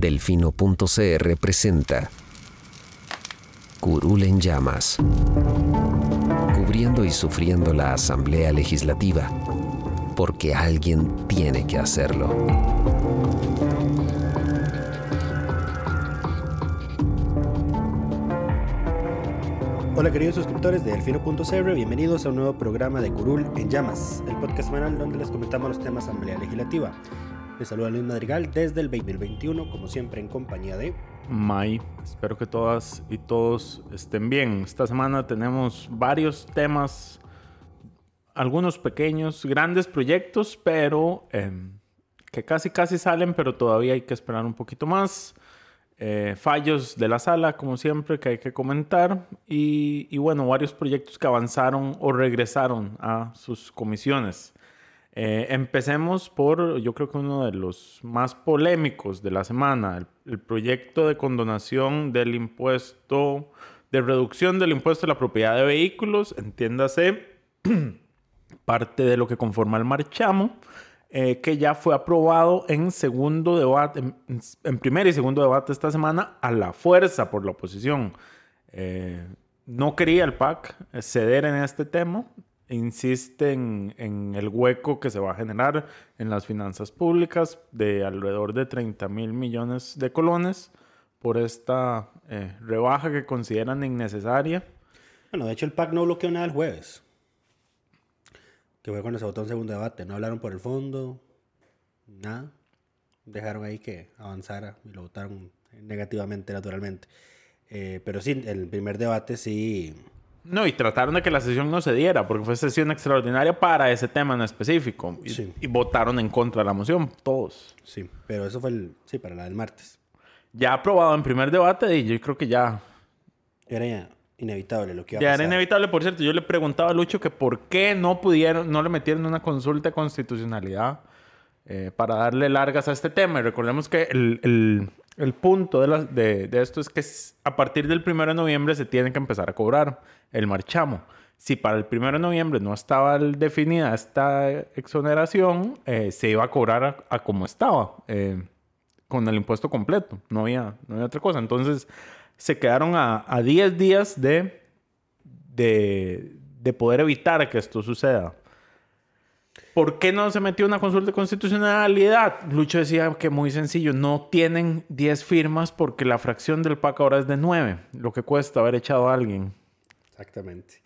Delfino.cr presenta Curul en llamas. Cubriendo y sufriendo la Asamblea Legislativa. Porque alguien tiene que hacerlo. Hola queridos suscriptores de Delfino.cr, bienvenidos a un nuevo programa de Curul en Llamas, el podcast semanal donde les comentamos los temas Asamblea Legislativa. Les saluda Luis Madrigal desde el 2021, como siempre en compañía de... May, espero que todas y todos estén bien. Esta semana tenemos varios temas, algunos pequeños, grandes proyectos, pero eh, que casi casi salen, pero todavía hay que esperar un poquito más. Eh, fallos de la sala, como siempre, que hay que comentar. Y, y, bueno, varios proyectos que avanzaron o regresaron a sus comisiones. Eh, empecemos por, yo creo que uno de los más polémicos de la semana, el, el, proyecto de condonación del impuesto, de reducción del impuesto a la propiedad de vehículos, entiéndase, parte de lo que conforma el marchamo. Eh, que ya fue aprobado en segundo debate, en, en, primer y segundo debate esta semana, a la fuerza por la oposición. Eh, no quería el PAC ceder en este tema, insiste en, en, el hueco que se va a generar en las finanzas públicas de alrededor de 30 mil millones de colones por esta eh, rebaja que consideran innecesaria. Bueno, de hecho el PAC no bloqueó nada el jueves que fue cuando se votó en segundo debate. No hablaron por el fondo, nada. Dejaron ahí que avanzara y lo votaron negativamente, naturalmente. Eh, pero sí, el primer debate sí. No, y trataron de que la sesión no se diera, porque fue sesión extraordinaria para ese tema en específico. Y, Sí. y votaron en contra de la moción, todos. Sí, pero eso fue el. Sí, para la del martes. Ya aprobado en primer debate, y yo creo que ya Era ya inevitable lo que iba a Ya pasar. era inevitable, por cierto. Yo le preguntaba a Lucho que por qué no pudieron, no le metieron una consulta de constitucionalidad eh, para darle largas a este tema. Y recordemos que el, el, el punto de, la- de, esto es que a partir del 1 de noviembre se tiene que empezar a cobrar el marchamo. Si para el 1 de noviembre no estaba definida esta exoneración, eh, se iba a cobrar a, como estaba, eh, con el impuesto completo. No había, no había otra cosa. Entonces se quedaron a, a 10 días de poder evitar que esto suceda. ¿Por qué no se metió una consulta de constitucionalidad? Lucho decía que muy sencillo, no tienen 10 firmas porque la fracción del PAC ahora es de 9, lo que cuesta haber echado a alguien. Exactamente.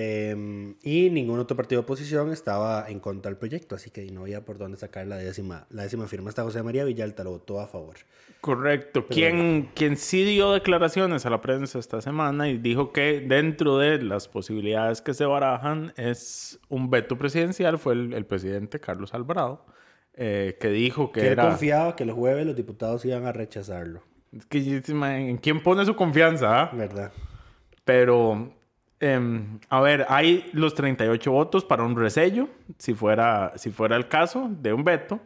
Eh, y ningún otro partido de oposición estaba en contra del proyecto, así que no había por dónde sacar la décima, la décima firma. Hasta José María Villalta lo votó a favor. Correcto. Quien, quien sí dio declaraciones a la prensa esta semana y dijo que dentro de las posibilidades que se barajan es un veto presidencial fue el, el presidente Carlos Alvarado, eh, que dijo que Que era... confiaba que el jueves los diputados iban a rechazarlo, Es que, yo- ¿En quién pone su confianza? ah? ¿verdad? Pero, em, a ver, hay los 38 votos para un resello, si fuera, si fuera el caso de un veto.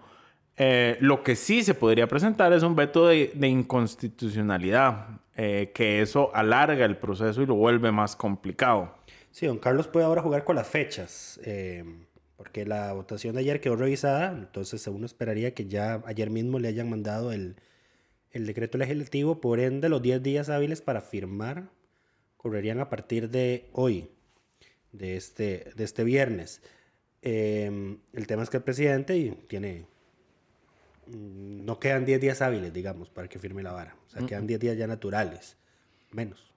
Eh, lo que sí se podría presentar es un veto de, inconstitucionalidad, eh, que eso alarga el proceso y lo vuelve más complicado. Sí, don Carlos puede ahora jugar con las fechas, eh, porque la votación de ayer quedó revisada, entonces uno esperaría que ya ayer mismo le hayan mandado el, el decreto legislativo, por ende los 10 días hábiles para firmar correrían a partir de hoy, de este, de este viernes. Eh, el tema es que el presidente tiene... mm, No quedan 10 días hábiles, digamos, para que firme la vara. O sea, quedan 10 días ya naturales. Menos.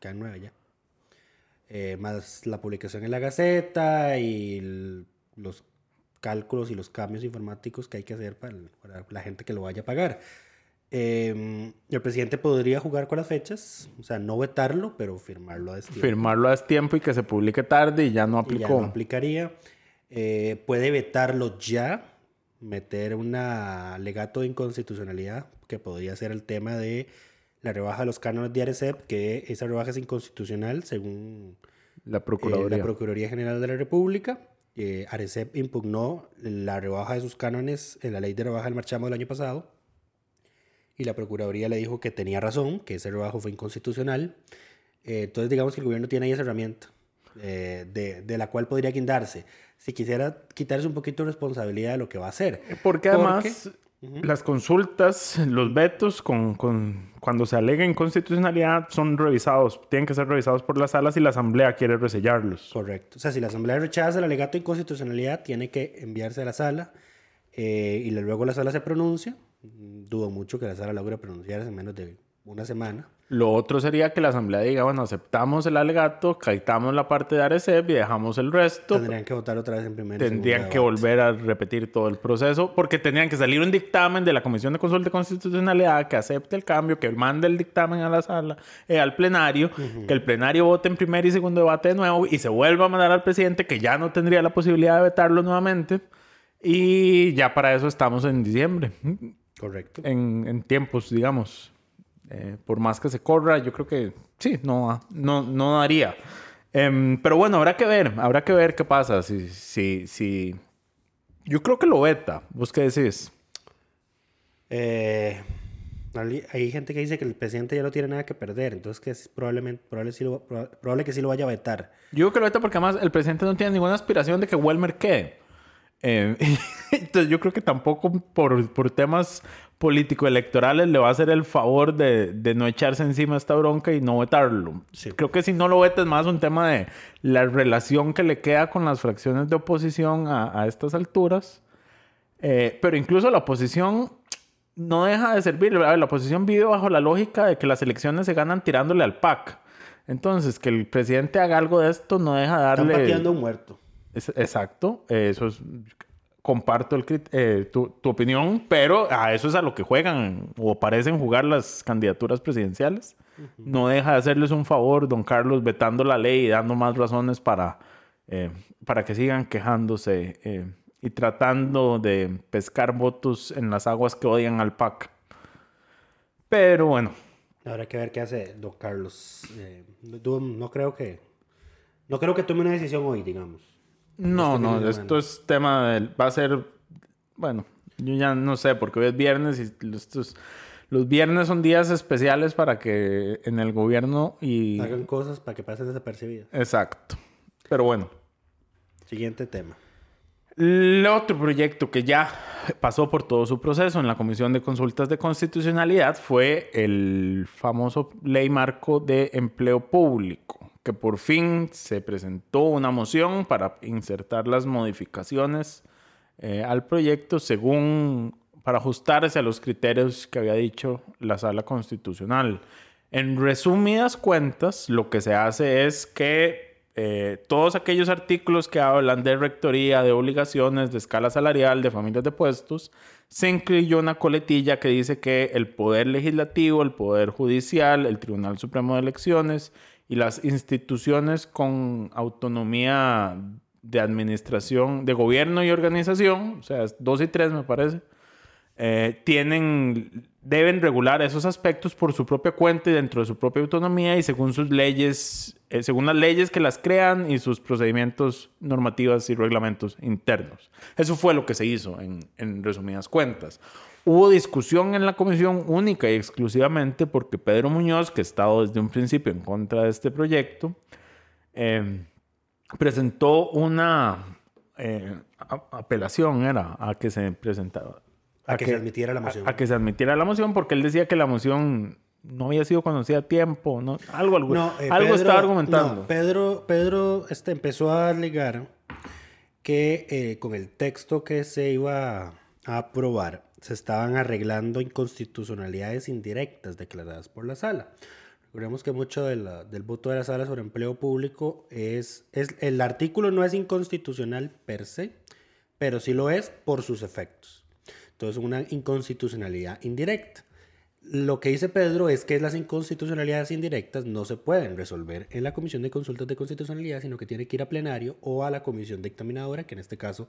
Quedan 9 ya eh, más la publicación en la Gaceta y el- los cálculos y los cambios informáticos que hay que hacer para, el- para la gente que lo vaya a pagar. Eh, el presidente podría jugar con las fechas, o sea, no vetarlo, pero firmarlo a destiempo. Firmarlo a tiempo y que se publique tarde y ya no Y aplicó. ya no aplicaría. Eh, puede vetarlo ya, meter un alegato de inconstitucionalidad que podría ser el tema de la rebaja de los cánones de Arecep, que esa rebaja es inconstitucional según La eh, Procuraduría. la Procuraduría General de la República. Eh, Arecep impugnó la rebaja de sus cánones en la ley de rebaja del marchamo del año pasado y la Procuraduría le dijo que tenía razón, que ese rebajo fue inconstitucional. Eh, entonces digamos que el gobierno tiene ahí esa herramienta eh, de, de la cual podría guindarse. Si quisiera quitarse un poquito de responsabilidad de lo que va a hacer. Porque además las consultas, los vetos, con, con- cuando se alega inconstitucionalidad, son revisados, tienen que ser revisados por las salas y la Asamblea quiere resellarlos. Correcto. O sea, si la Asamblea rechaza el alegato de inconstitucionalidad, tiene que enviarse a la sala eh, y luego la sala se pronuncia. Mm, Dudo mucho que la sala logre pronunciarse en menos de una semana. Lo otro sería que la Asamblea diga, bueno, aceptamos el alegato, caitamos la parte de Arecep y dejamos el resto. Tendrían que votar otra vez en primer Tendrían que debate. volver a repetir todo el proceso porque tendrían que salir un dictamen de la Comisión de Consulta de Constitucionalidad que acepte el cambio, que mande el dictamen a la sala, eh, al plenario, que el plenario vote en primer y segundo debate de nuevo y se vuelva a mandar al presidente que ya no tendría la posibilidad de vetarlo nuevamente. Y ya para eso estamos en diciembre, Correcto. en, en tiempos, digamos. Eh, por más que se corra, yo creo que sí, no, no, no daría. Em, pero bueno, habrá que ver, habrá que ver qué pasa. Si, si, si... Yo creo que lo veta. ¿Vos qué decís? Eh, hay gente que dice que el presidente ya no tiene nada que perder, entonces que es probablemente, probable, sí lo- proba- probable que sí lo vaya a vetar. Yo digo que lo veta porque además el presidente no tiene ninguna aspiración de que Welmer quede. Eh, entonces yo creo que tampoco por, por temas político-electorales le va a hacer el favor de, de no echarse encima esta bronca y no vetarlo. Sí. Creo que si no lo veta es más un tema de la relación que le queda con las fracciones de oposición a, a estas alturas. Eh, pero incluso la oposición no deja de servir. Ver, La oposición vive bajo la lógica de que las elecciones se ganan tirándole al PAC. Entonces, que el presidente haga algo de esto no deja de Están darle... pateando a un muerto. Es- exacto, eso es, comparto el, eh, tu, tu opinión, pero a eso es a lo que juegan o parecen jugar las candidaturas presidenciales. No deja de hacerles un favor, don Carlos, vetando la ley y dando más razones para, eh, para que sigan quejándose eh, y tratando de pescar votos en las aguas que odian al PAC. Pero bueno, Habrá que ver qué hace don Carlos. No, no creo que no creo que tome una decisión hoy, digamos. No, Este no, esto es tema del... Va a ser... Bueno, yo ya no sé, porque hoy es viernes y estos... Los viernes son días especiales para que en el gobierno y... Hagan cosas para que pasen desapercibidas. Exacto. Pero bueno. Siguiente tema. El otro proyecto que ya pasó por todo su proceso en la Comisión de Consultas de Constitucionalidad fue el famoso Ley Marco de Empleo Público, que por fin se presentó una moción para insertar las modificaciones eh, al proyecto según para ajustarse a los criterios que había dicho la Sala Constitucional. En resumidas cuentas, lo que se hace es que eh, todos aquellos artículos que hablan de rectoría, de obligaciones, de escala salarial, de familias de puestos, se incluyó una coletilla que dice que el Poder Legislativo, el Poder Judicial, el Tribunal Supremo de Elecciones y las instituciones con autonomía de administración, de gobierno y organización, o sea, dos y tres me parece, eh, tienen, deben regular esos aspectos por su propia cuenta y dentro de su propia autonomía y según sus leyes, eh, según las leyes que las crean y sus procedimientos normativas y reglamentos internos. Eso fue lo que se hizo en, en resumidas cuentas. Hubo discusión en la comisión única y exclusivamente porque Pedro Muñoz, que ha estado desde un principio en contra de este proyecto, eh, presentó una eh, apelación, era, a que se presentara. A que se admitiera la moción. A, a que se admitiera la moción porque él decía que la moción no había sido conocida a tiempo, ¿no? Algo, algo, No, eh, algo Pedro- estaba argumentando. no, Pedro, Pedro este, empezó a alegar que eh, con el texto que se iba a aprobar se estaban arreglando inconstitucionalidades indirectas declaradas por la sala. Recordemos que mucho de del voto de la sala sobre empleo público es, es... El artículo no es inconstitucional per se, pero sí lo es por sus efectos. Entonces, una inconstitucionalidad indirecta. Lo que dice Pedro es que las inconstitucionalidades indirectas no se pueden resolver en la Comisión de Consultas de Constitucionalidad, sino que tiene que ir a plenario o a la Comisión Dictaminadora, que en este caso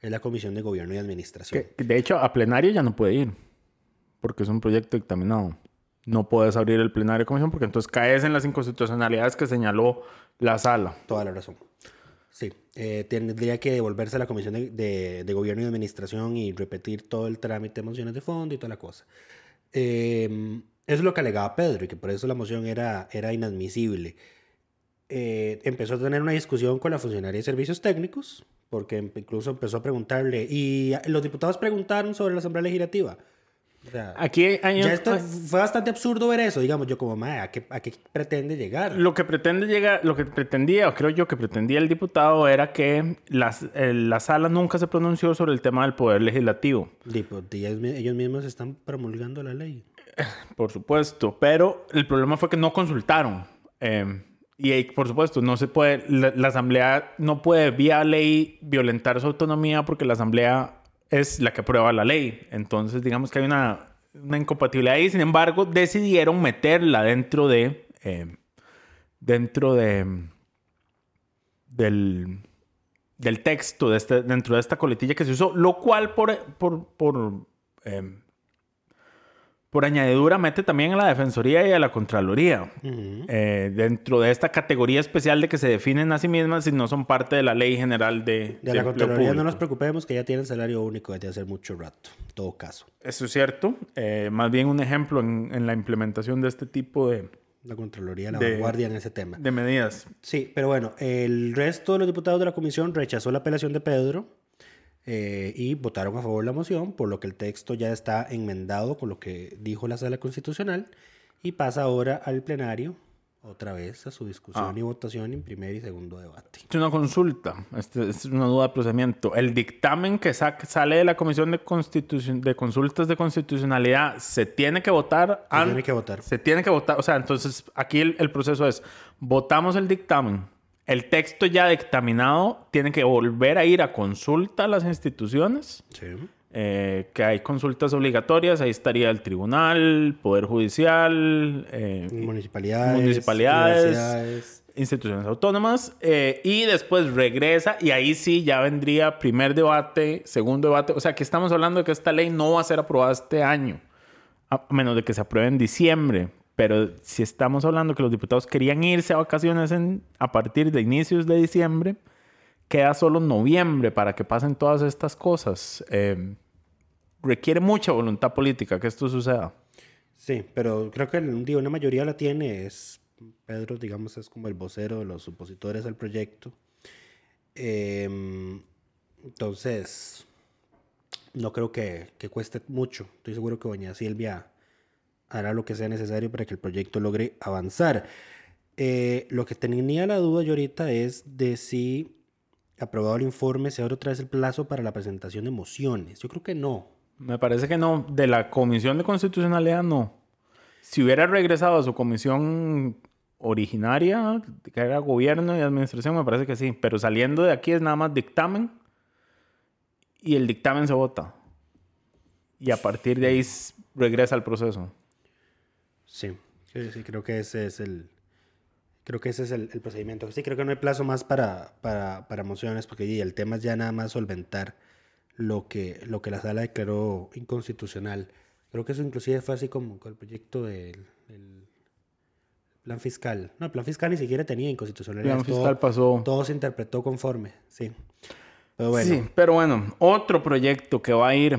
es la Comisión de Gobierno y Administración. Que, de hecho, a plenario ya no puede ir. Porque es un proyecto dictaminado. No puedes abrir el plenario de comisión porque entonces caes en las inconstitucionalidades que señaló la sala. Toda la razón. Sí, eh, tendría que devolverse a la Comisión de, de- de Gobierno y Administración y repetir todo el trámite de mociones de fondo y toda la cosa. Eh, eso es lo que alegaba Pedro y que por eso la moción era, era inadmisible. Eh, empezó a tener una discusión con la funcionaria de servicios técnicos, porque incluso empezó a preguntarle, y los diputados preguntaron sobre la Asamblea Legislativa. O sea, Aquí hay un- ya esto fue bastante absurdo ver eso, digamos, yo como, "Mae, ¿a qué, ¿a qué pretende llegar? Lo que pretende llegar, lo que pretendía, o creo yo que pretendía el diputado, era que las, eh, la sala nunca se pronunció sobre el tema del poder legislativo. Di, pues, ellos mismos están promulgando la ley. Por supuesto, pero el problema fue que no consultaron. Eh, y por supuesto, no se puede, la, asamblea no puede vía ley violentar su autonomía porque la asamblea es la que aprueba la ley. Entonces, digamos que hay una, una incompatibilidad ahí. Sin embargo, decidieron meterla dentro de, eh, dentro de, del, del texto, de este, dentro de esta coletilla que se usó, lo cual por, por, por eh, por añadidura mete también a la Defensoría y a la Contraloría. eh, dentro de esta categoría especial de que se definen a sí mismas y no son parte de la ley general de, De la empleo Contraloría no nos preocupemos que ya tienen salario único desde hace mucho rato, en todo caso. Eso es cierto. Eh, más bien un ejemplo en, en la implementación de este tipo de, La Contraloría, la De- vanguardia en ese tema. de medidas. Sí, pero bueno, el resto de los diputados de la comisión rechazó la apelación de Pedro eh, y votaron a favor de la moción, por lo que el texto ya está enmendado con lo que dijo la sala constitucional y pasa ahora al plenario, otra vez a su discusión y votación en primer y segundo debate. Es una consulta, este, es una duda de procedimiento. El dictamen que sa- sale de la Comisión de, Consultas de Constitucionalidad se tiene que votar. Se tiene que votar. Se tiene que votar. O sea, entonces aquí el, el proceso es: votamos el dictamen. El texto ya dictaminado tiene que volver a ir a consulta a las instituciones. Sí. eh, que hay consultas obligatorias, ahí estaría el tribunal, poder judicial, eh, Municipalidades, municipalidades, instituciones autónomas, eh, y después regresa y ahí sí ya vendría primer debate, segundo debate. O sea, que estamos hablando de que esta ley no va a ser aprobada este año, a menos de que se apruebe en diciembre. Pero si estamos hablando que los diputados querían irse a vacaciones en- a partir de inicios de diciembre, queda solo noviembre para que pasen todas estas cosas. Eh, requiere mucha voluntad política que esto suceda. Sí, pero creo que digo, una mayoría la tiene. Es Pedro, digamos, es como el vocero de los opositores al proyecto. Em, entonces, no creo que, que cueste mucho. Estoy seguro que doña Silvia hará lo que sea necesario para que el proyecto logre avanzar. Eh, lo que tenía la duda yo ahorita es de si, aprobado el informe, se abre otra vez el plazo para la presentación de mociones. Yo creo que no. Me parece que no. De la Comisión de Constitucionalidad, no. Si hubiera regresado a su comisión originaria, que era gobierno y administración, me parece que sí. Pero saliendo de aquí es nada más dictamen y el dictamen se vota. Y a partir de ahí regresa al proceso. Sí, sí, sí, creo que ese es el, creo que ese es el, el procedimiento. Sí, creo que no hay plazo más para, para, para mociones, porque y el tema es ya nada más solventar lo que, lo que la sala declaró inconstitucional. Creo que eso inclusive fue así como con el proyecto del, del plan fiscal. No, el plan fiscal ni siquiera tenía inconstitucionalidad. Plan todo- fiscal pasó. Todo se interpretó conforme, sí. Pero bueno, Sí, pero bueno, otro proyecto que va a ir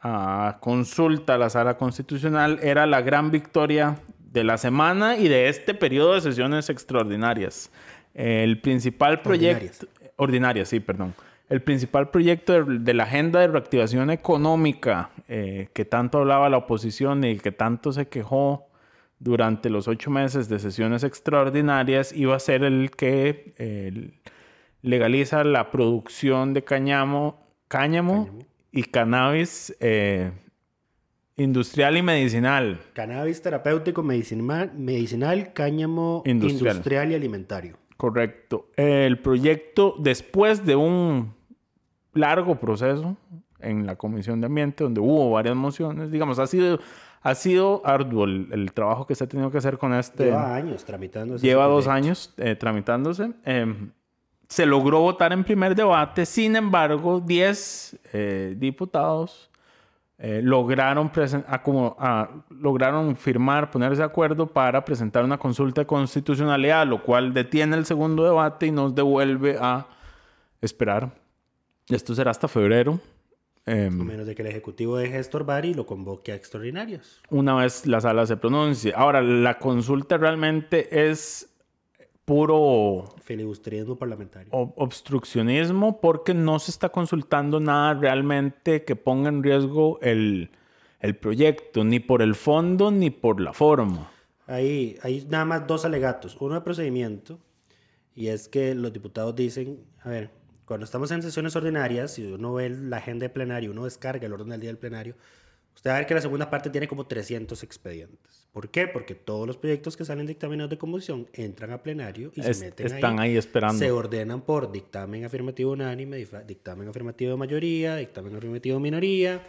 a consulta a la sala constitucional era la gran victoria de la semana y de este periodo de sesiones extraordinarias. El principal proyecto... Ordinarias, sí, perdón. El principal proyecto de, de la agenda de reactivación económica eh, que tanto hablaba la oposición y que tanto se quejó durante los ocho meses de sesiones extraordinarias iba a ser el que eh, legaliza la producción de cáñamo, cáñamo, y cannabis eh, industrial y medicinal. cannabis terapéutico, medicinal, medicinal cáñamo Industrial. industrial y alimentario. Correcto. El proyecto, después de un largo proceso en la Comisión de Ambiente, donde hubo varias mociones, digamos, ha sido, ha sido arduo el, el trabajo que se ha tenido que hacer con este. Lleva años tramitándose. Lleva dos proyecto. años eh, tramitándose. Eh, se logró votar en primer debate, sin embargo, 10 eh, diputados eh, lograron, a como- a- lograron firmar, ponerse de acuerdo para presentar una consulta de constitucionalidad, lo cual detiene el segundo debate y nos devuelve a esperar. Esto será hasta febrero. Em, A menos de que el Ejecutivo deje de estorbar y lo convoque a extraordinarios. una vez la sala se pronuncie. Ahora, la consulta realmente es puro Filibusterismo parlamentario. ob- obstruccionismo porque no se está consultando nada realmente que ponga en riesgo el, el proyecto, ni por el fondo ni por la forma. Hay, hay nada más dos alegatos. Uno de procedimiento, y es que los diputados dicen, a ver, cuando estamos en sesiones ordinarias, si uno ve la agenda de plenario, uno descarga el orden del día del plenario, usted va a ver que la segunda parte tiene como 300 expedientes. ¿Por qué? Porque todos los proyectos que salen dictaminados de comisión entran a plenario y Es- se meten están ahí esperando. Se ordenan por dictamen afirmativo unánime, dictamen afirmativo de mayoría, dictamen afirmativo de minoría,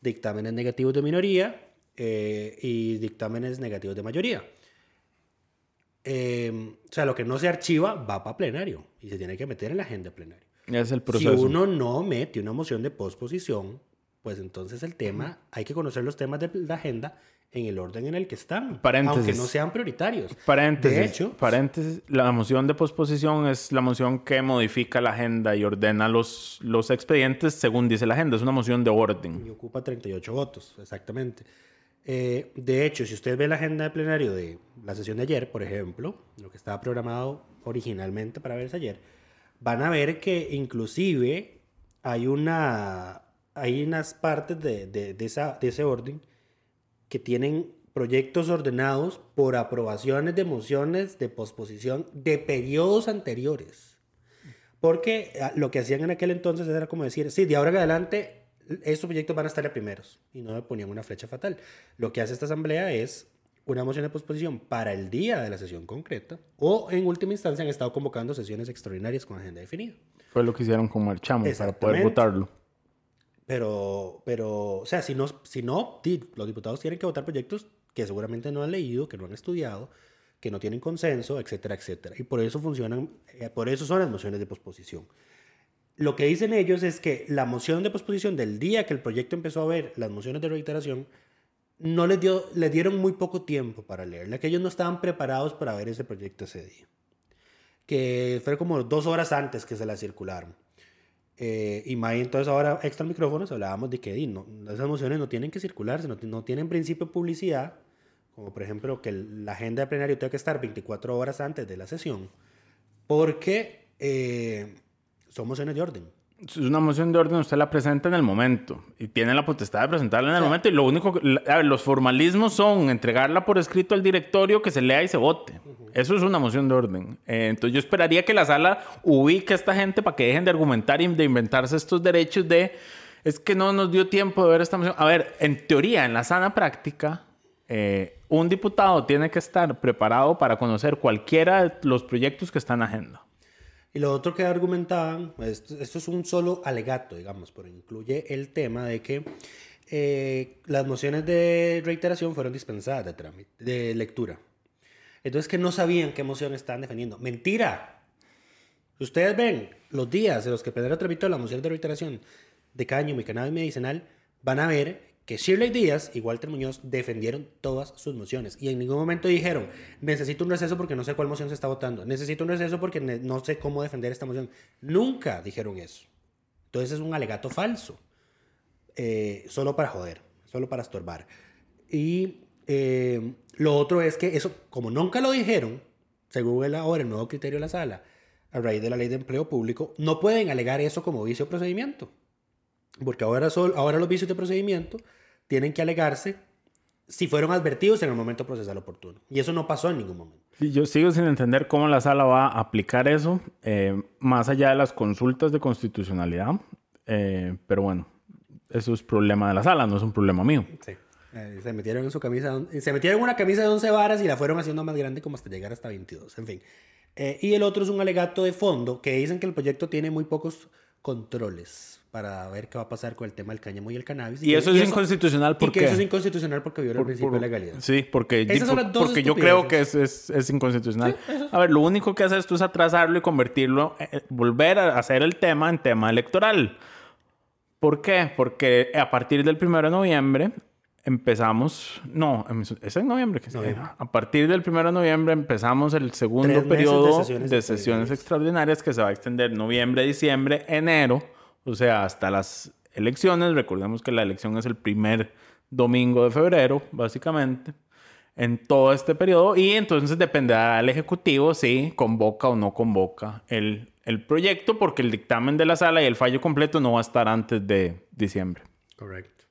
dictámenes negativos de minoría eh, y dictámenes negativos de mayoría. Eh, o sea, lo que no se archiva va para plenario y se tiene que meter en la agenda plenaria. Es el Si proceso. uno no mete una moción de posposición, pues entonces el tema, hay que conocer los temas de la agenda en el orden en el que están, Paréntesis. aunque no sean prioritarios. Paréntesis, De hecho, paréntesis, la moción de posposición es la moción que modifica la agenda y ordena los, los expedientes según dice la agenda. Es una moción de orden. y ocupa 38 votos, exactamente. Eh, de hecho, si usted ve la agenda de plenario de la sesión de ayer, por ejemplo, lo que estaba programado originalmente para verse ayer, van a ver que inclusive hay, una, hay unas partes de, de- de esa, de ese orden que tienen proyectos ordenados por aprobaciones de mociones de posposición de periodos anteriores. Porque ah, lo que hacían en aquel entonces era como decir, sí, de ahora en adelante estos proyectos van a estar de primeros y no le ponían una flecha fatal. Lo que hace esta asamblea es una moción de posposición para el día de la sesión concreta o en última instancia han estado convocando sesiones extraordinarias con agenda definida. Fue lo que hicieron con Marchamo para poder votarlo. Pero, pero, o sea, si no, si no, los diputados tienen que votar proyectos que seguramente no han leído, que no han estudiado, que no tienen consenso, etcétera, etcétera. Y por eso funcionan, eh, por eso son las mociones de posposición. Lo que dicen ellos es que la moción de posposición del día que el proyecto empezó a ver las mociones de reiteración, no les, dio, les dieron muy poco tiempo para leerla, que ellos no estaban preparados para ver ese proyecto ese día. Que fue como dos horas antes que se la circularon. Eh, y May, entonces ahora extra micrófonos hablábamos de que no, esas mociones no tienen que circularse, no, no tienen principio publicidad, como por ejemplo que la agenda de plenario tenga que estar 24 horas antes de la sesión, porque eh, son mociones de orden. Es una moción de orden, usted la presenta en el momento y tiene la potestad de presentarla en el momento. Y lo único, que- a ver, los formalismos son entregarla por escrito al directorio, que se lea y se vote. Eso es una moción de orden. Eh, entonces yo esperaría que la sala ubique a esta gente para que dejen de argumentar y de inventarse estos derechos de es que no nos dio tiempo de ver esta moción. A ver, en teoría, en la sana práctica, eh, un diputado tiene que estar preparado para conocer cualquiera de los proyectos que están en agenda. Y lo otro que argumentaban, esto, esto es un solo alegato, digamos, pero incluye el tema de que eh, las mociones de reiteración fueron dispensadas de, trámite, de lectura. Entonces que no sabían qué moción estaban defendiendo. ¡Mentira! Ustedes ven los días en los que Pedro tramitó la moción de reiteración de caño, y medicinal, van a ver que Shirley Díaz y Walter Muñoz defendieron todas sus mociones y en ningún momento dijeron, necesito un receso porque no sé cuál moción se está votando, necesito un receso porque no sé cómo defender esta moción. Nunca dijeron eso. Entonces es un alegato falso, eh, solo para joder, solo para estorbar. Y eh, lo otro es que eso, como nunca lo dijeron, según el ahora el nuevo criterio de la sala, a raíz de la ley de empleo público, no pueden alegar eso como vicio procedimiento. Porque ahora, ahora los vicios de procedimiento tienen que alegarse si fueron advertidos en el momento procesal oportuno. Y eso no pasó en ningún momento. Sí, Yo sigo sin entender cómo la sala va a aplicar eso, eh, más allá de las consultas de constitucionalidad. Eh, pero bueno, eso es problema de la sala, no es un problema mío. Eh, se metieron en su camisa, se metieron una camisa de 11 varas y la fueron haciendo más grande como hasta llegar hasta 22. En fin. Eh, y el otro es un alegato de fondo que dicen que el proyecto tiene muy pocos controles. Para ver qué va a pasar con el tema del cáñamo y el cannabis. Y eso es inconstitucional y porque... que eso es inconstitucional porque viola el principio de legalidad. Sí, porque, porque yo creo que es, es, es inconstitucional. A ver, lo único que hace esto es atrasarlo y convertirlo, eh, volver a hacer el tema en tema electoral. ¿Por qué? Porque a partir del 1 de noviembre empezamos, no, em, es en noviembre que Noviembre. A partir del 1 de noviembre empezamos el segundo de periodo de sesiones extraordinarias que se va a extender noviembre, diciembre, enero, o sea, hasta las elecciones. Recordemos que la elección es el primer domingo de febrero, básicamente, en todo este periodo. Y entonces dependerá del Ejecutivo si convoca o no convoca el, el proyecto, porque el dictamen de la sala y el fallo completo no va a estar antes de diciembre. Correcto.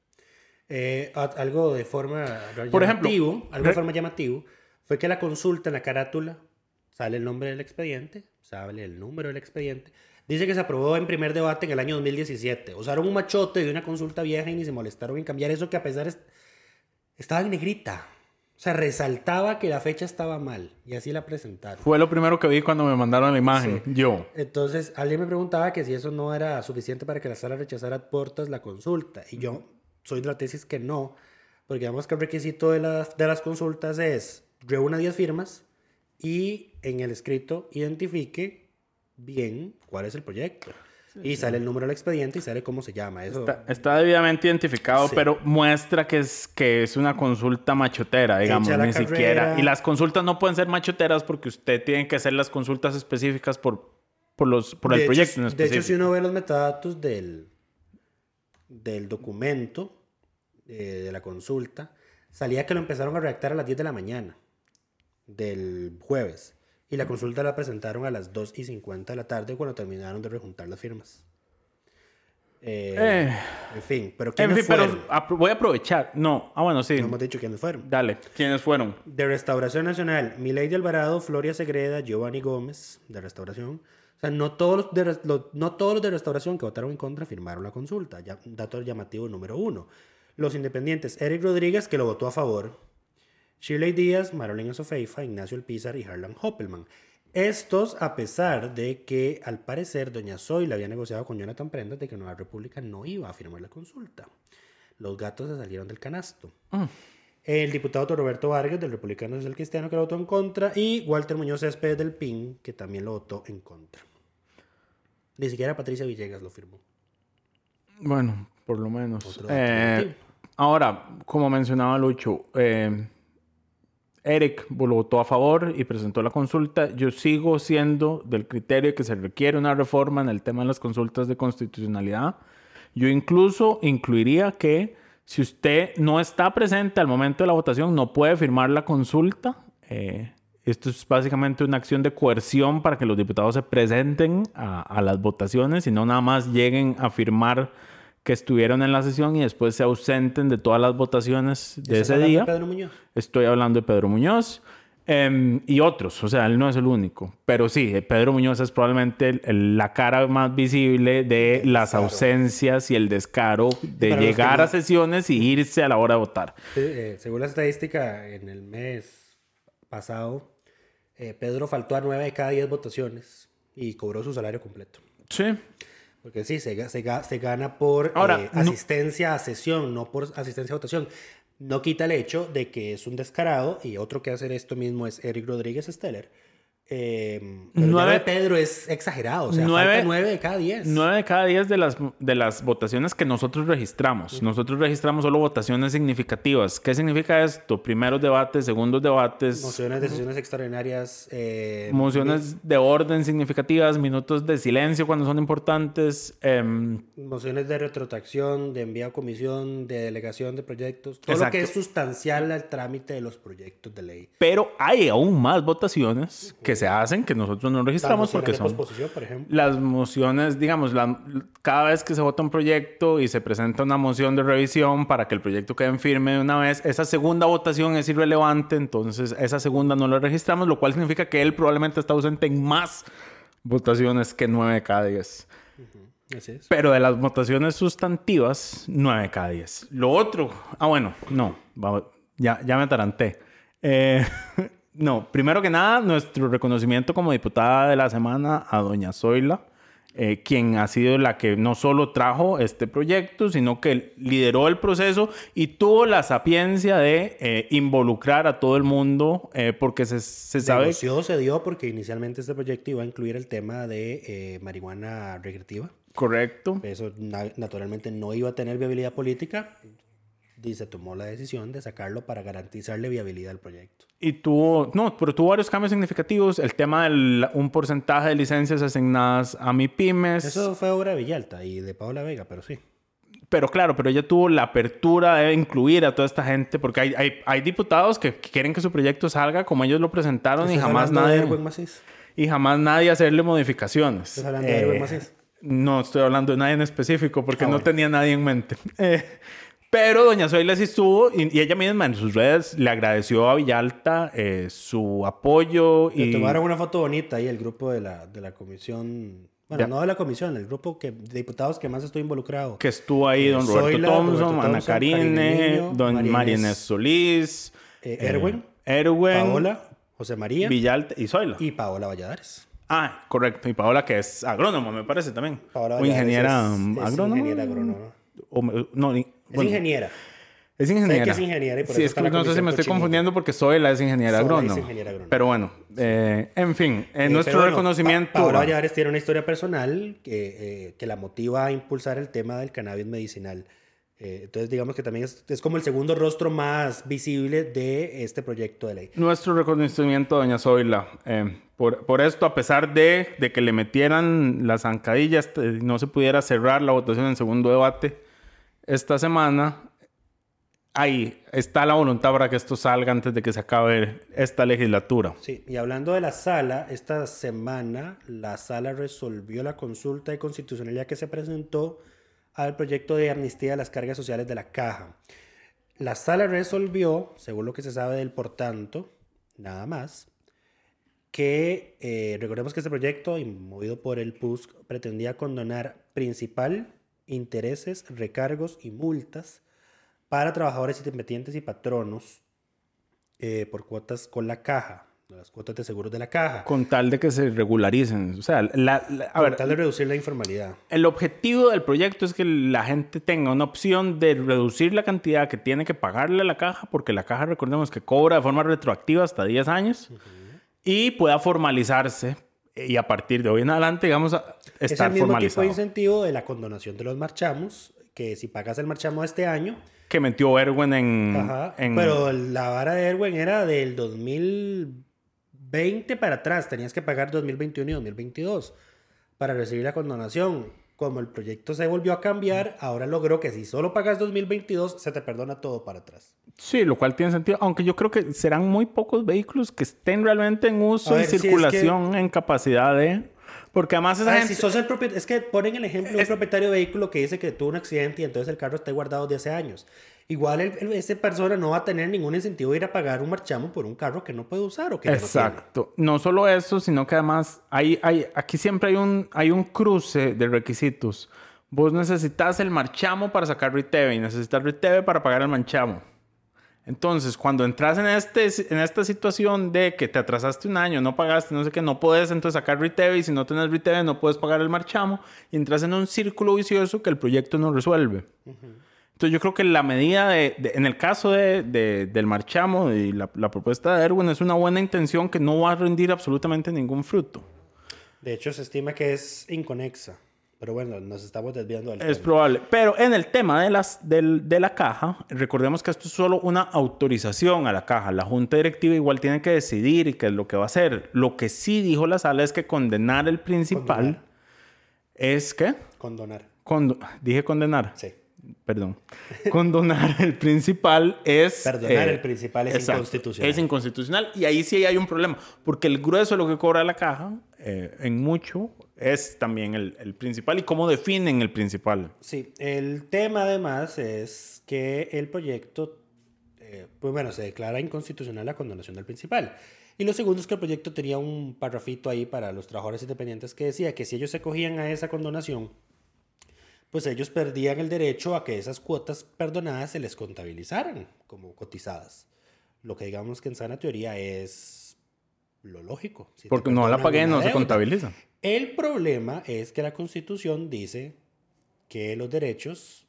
Eh, algo de forma Por ejemplo, algo de re- forma llamativo fue que la consulta en la carátula sale el nombre del expediente, sale el número del expediente. Dice que se aprobó en primer debate en el año 2017. Usaron un machote de una consulta vieja y ni se molestaron en cambiar eso que a pesar es- estaba en negrita. O sea, resaltaba que la fecha estaba mal y así la presentaron. Fue lo primero que vi cuando me mandaron la imagen. Yo. Entonces, alguien me preguntaba que si eso no era suficiente para que la sala rechazara a portas la consulta. Y yo soy de la tesis que no, porque digamos que el requisito de las, de las consultas es reúna 10 firmas y en el escrito identifique bien cuál es el proyecto. y sale el número del expediente y sale cómo se llama. Eso, Está, está debidamente identificado, Sí. pero muestra que es, que es una consulta machotera, digamos, ni carrera. siquiera. Y las consultas no pueden ser machoteras porque usted tiene que hacer las consultas específicas por, por, los, por el proyecto en de hecho, si uno ve los metadatos del, del documento eh, de la consulta, salía que lo empezaron a redactar a las 10 de la mañana del jueves. Y la consulta la presentaron a las 2 y 50 de la tarde cuando terminaron de rejuntar las firmas. Eh, Eh, en fin, pero En ¿quiénes fin, pero fueron? apro- voy a aprovechar. No, ah, bueno, sí. No hemos dicho quiénes fueron. Dale, ¿quiénes fueron? De Restauración Nacional, Milady Alvarado, Floria Segreda, Giovanni Gómez, de Restauración. O sea, no todos los de, res- lo- no todos los de Restauración que votaron en contra firmaron la consulta. Ya, dato llamativo número uno. Los independientes, Eric Rodríguez, que lo votó a favor. Shirley Díaz, Marolena Sofeifa, Ignacio Alpizar y Harlan Hoppelman. Estos, a pesar de que al parecer Doña Zoila había negociado con Jonathan Prendas de que Nueva República no iba a firmar la consulta. Los gatos se salieron del canasto. El diputado Roberto Vargas del Republicano Social Cristiano que lo votó en contra y Walter Muñoz Céspedes del PIN que también lo votó en contra. Ni siquiera Patricia Villegas lo firmó. Bueno, por lo menos. Eh, ahora, como mencionaba Lucho, eh, Eric votó a favor y presentó la consulta. Yo sigo siendo del criterio que se requiere una reforma en el tema de las consultas de constitucionalidad. Yo incluso incluiría que si usted no está presente al momento de la votación, no puede firmar la consulta. Eh, esto es básicamente una acción de coerción para que los diputados se presenten a, a las votaciones y no nada más lleguen a firmar que estuvieron en la sesión y después se ausenten de todas las votaciones de ¿Estás ese hablando de día. Pedro Muñoz? Estoy hablando de Pedro Muñoz em, y otros, o sea, él no es el único. Pero sí, eh, Pedro Muñoz es probablemente el- el- la cara más visible de las descaro. ausencias y el descaro de llegar no- a sesiones y irse a la hora de votar. Eh, eh, según la estadística, en el mes pasado, eh, Pedro faltó a 9 de cada 10 votaciones y cobró su salario completo. Sí. Porque sí, se, se, ga- se gana por Ahora, eh, no- asistencia a sesión, no por asistencia a votación. No quita el hecho de que es un descarado y otro que hace esto mismo es Eric Rodríguez Steller. Eh, pero ya lo Nueve- de Pedro es exagerado, o sea, Nueve- 9 de cada 10. 9 de cada 10 de las, de las votaciones que nosotros registramos. Nosotros registramos solo votaciones significativas. ¿Qué significa esto? Primeros debates, segundos debates, Mociones de sesiones extraordinarias. eh, mociones de orden significativas, minutos de silencio cuando son importantes. em, Mociones de retrotracción, de envío a comisión, de delegación de proyectos, todo lo Exacto. que es sustancial al trámite de los proyectos de ley. pero hay aún más votaciones que se hacen que nosotros no registramos porque son por ejemplo. las mociones, digamos, la- cada vez que se vota un proyecto y se presenta una moción de revisión para que el proyecto quede en firme de una vez, esa segunda votación es irrelevante, entonces esa segunda no la registramos, lo cual significa que él probablemente está ausente en más votaciones que 9 de cada 10. Así es. Pero de las votaciones sustantivas, 9 de cada 10. Lo otro, ah, bueno, no, ya, ya me ataranté. Eh, no, primero que nada, nuestro reconocimiento como diputada de la semana a doña Zoila. eh, quien ha sido la que no solo trajo este proyecto, sino que lideró el proceso y tuvo la sapiencia de eh, involucrar a todo el mundo, eh, porque se, se sabe... se dio porque inicialmente este proyecto iba a incluir el tema de marihuana recreativa. Correcto. Eso na- naturalmente no iba a tener viabilidad política y se tomó la decisión de sacarlo para garantizarle viabilidad al proyecto. Y tuvo, no, pero tuvo varios cambios significativos. El tema del un porcentaje de licencias asignadas a MIPIMES. Eso fue obra de Villalta y de Paola Vega, pero sí. Pero claro, pero ella tuvo la apertura de incluir a toda esta gente, porque hay, hay, hay diputados que quieren que su proyecto salga como ellos lo presentaron y ¿Estás jamás de nadie, y jamás nadie hacerle modificaciones. ¿Estás hablando de Erwin Macís? No estoy hablando de nadie en específico porque Ah, no bueno. tenía nadie en mente. Eh, pero doña Zoila sí estuvo y, y ella misma en sus redes le agradeció a Villalta eh, su apoyo Le y tomaron una foto bonita ahí el grupo de la, de la comisión. Bueno, Ya. no de la comisión, el grupo que, de diputados que más estoy involucrado. que estuvo ahí Eh, don Roberto Zoila, Thompson, Roberto Ana Thompson, Karine, Karine Niño, don Inés Solís, Eh, eh, Erwin, Paola, José María Villalta y Zoila. y Paola Valladares. Ah, correcto. Y Paola, que es agrónoma, me parece también. Paola o ingeniera es- um, es agrónoma. ingeniera agrónoma. O no, Es ingeniera. Es ingeniera. que es ingeniera y por Sí, eso es no sé si me estoy confundiendo porque Zoila es ingeniera agrónoma. ingeniera agrónoma. Pero bueno, eh, en fin, en Eh, nuestro bueno, reconocimiento. Pa- Paola Valladares tiene una historia personal que, eh, que la motiva a impulsar el tema del cannabis medicinal. Eh, entonces, digamos que también es, es como el segundo rostro más visible de este proyecto de ley. Nuestro reconocimiento doña Zoila. eh, por, por esto, a pesar de, de que le metieran las zancadillas, eh, no se pudiera cerrar la votación en segundo debate esta semana, ahí está la voluntad para que esto salga antes de que se acabe esta legislatura. Sí, y hablando de la sala, esta semana la sala resolvió la consulta de constitucionalidad que se presentó al proyecto de amnistía de las cargas sociales de la caja. La sala resolvió, según lo que se sabe del por tanto, nada más, que eh, recordemos que este proyecto, movido por el PUSC, pretendía condonar principal, intereses, recargos y multas para trabajadores independientes y patronos eh, por cuotas con la caja, las cuotas de seguros de la caja, Con tal de que se regularicen. O sea, la- la- a con ver, tal de reducir la informalidad. El objetivo del proyecto es que la gente tenga una opción de reducir la cantidad que tiene que pagarle a la caja, porque la caja, recordemos que cobra de forma retroactiva hasta 10 años, y pueda formalizarse. Y a partir de hoy en adelante, digamos, a- Es estar el mismo tipo de incentivo de la condonación de los marchamos, que si pagas el marchamo este año, Que metió Erwin en... Ajá, en- Pero la vara de Erwin era del 2020 para atrás. Tenías que pagar 2021 y 2022 para recibir la condonación. Como el proyecto se volvió a cambiar, ahora logró que si solo pagas 2022, se te perdona todo para atrás. Sí, lo cual tiene sentido, aunque yo creo que serán muy pocos vehículos que estén realmente en uso A y ver, sí, es que- circulación en capacidad de... Porque además esa Ah, gente... si sos el propietario, es que ponen el ejemplo de un propietario de vehículo que dice que tuvo un accidente y entonces el carro está guardado de hace años. Igual el, el- esa persona no va a tener ningún incentivo de ir a pagar un marchamo por un carro que no puede usar o que ya no tiene. Exacto. No, solo eso, sino que además hay, hay, aquí siempre hay un, hay un cruce de requisitos. Vos necesitas el marchamo para sacar RITEVE y necesitas RITEVE para pagar el marchamo. Entonces, cuando entras en, este, en esta situación de que te atrasaste un año, no pagaste, no sé qué, no puedes entonces sacar RITEVE y si no tienes RITEVE no puedes pagar el marchamo y entras en un círculo vicioso que el proyecto no resuelve. Entonces yo creo que la medida de, de- en el caso de, de- del marchamo y la, la propuesta de Erwin es una buena intención que no va a rendir absolutamente ningún fruto. De hecho, se estima que es inconexa. Pero bueno, nos estamos desviando del Es tema. probable. Pero en el tema de, las, de la caja, recordemos que esto es solo una autorización a la caja. La junta directiva igual tiene que decidir qué es lo que va a hacer. Lo que sí dijo la sala es que condenar el principal Condonar. es que... Condonar. Condo- dije condenar. Sí. Perdón. Condonar el principal es... eh, Perdonar el principal es exacto, inconstitucional. Es inconstitucional. Y ahí sí hay un problema. Porque el grueso de lo que cobra la caja, eh, en mucho, es también el, el principal. ¿Y cómo definen el principal? Sí, el tema además es que el proyecto, eh, pues bueno, se declara inconstitucional la condonación del principal. Y lo segundo es que el proyecto tenía un parrafito ahí para los trabajadores independientes que decía que si ellos se cogían a esa condonación, pues ellos perdían el derecho a que esas cuotas perdonadas se les contabilizaran como cotizadas. Lo que digamos que en sana teoría es lo lógico. Si Porque no la pagué, no se contabiliza. El problema es que la Constitución dice que los derechos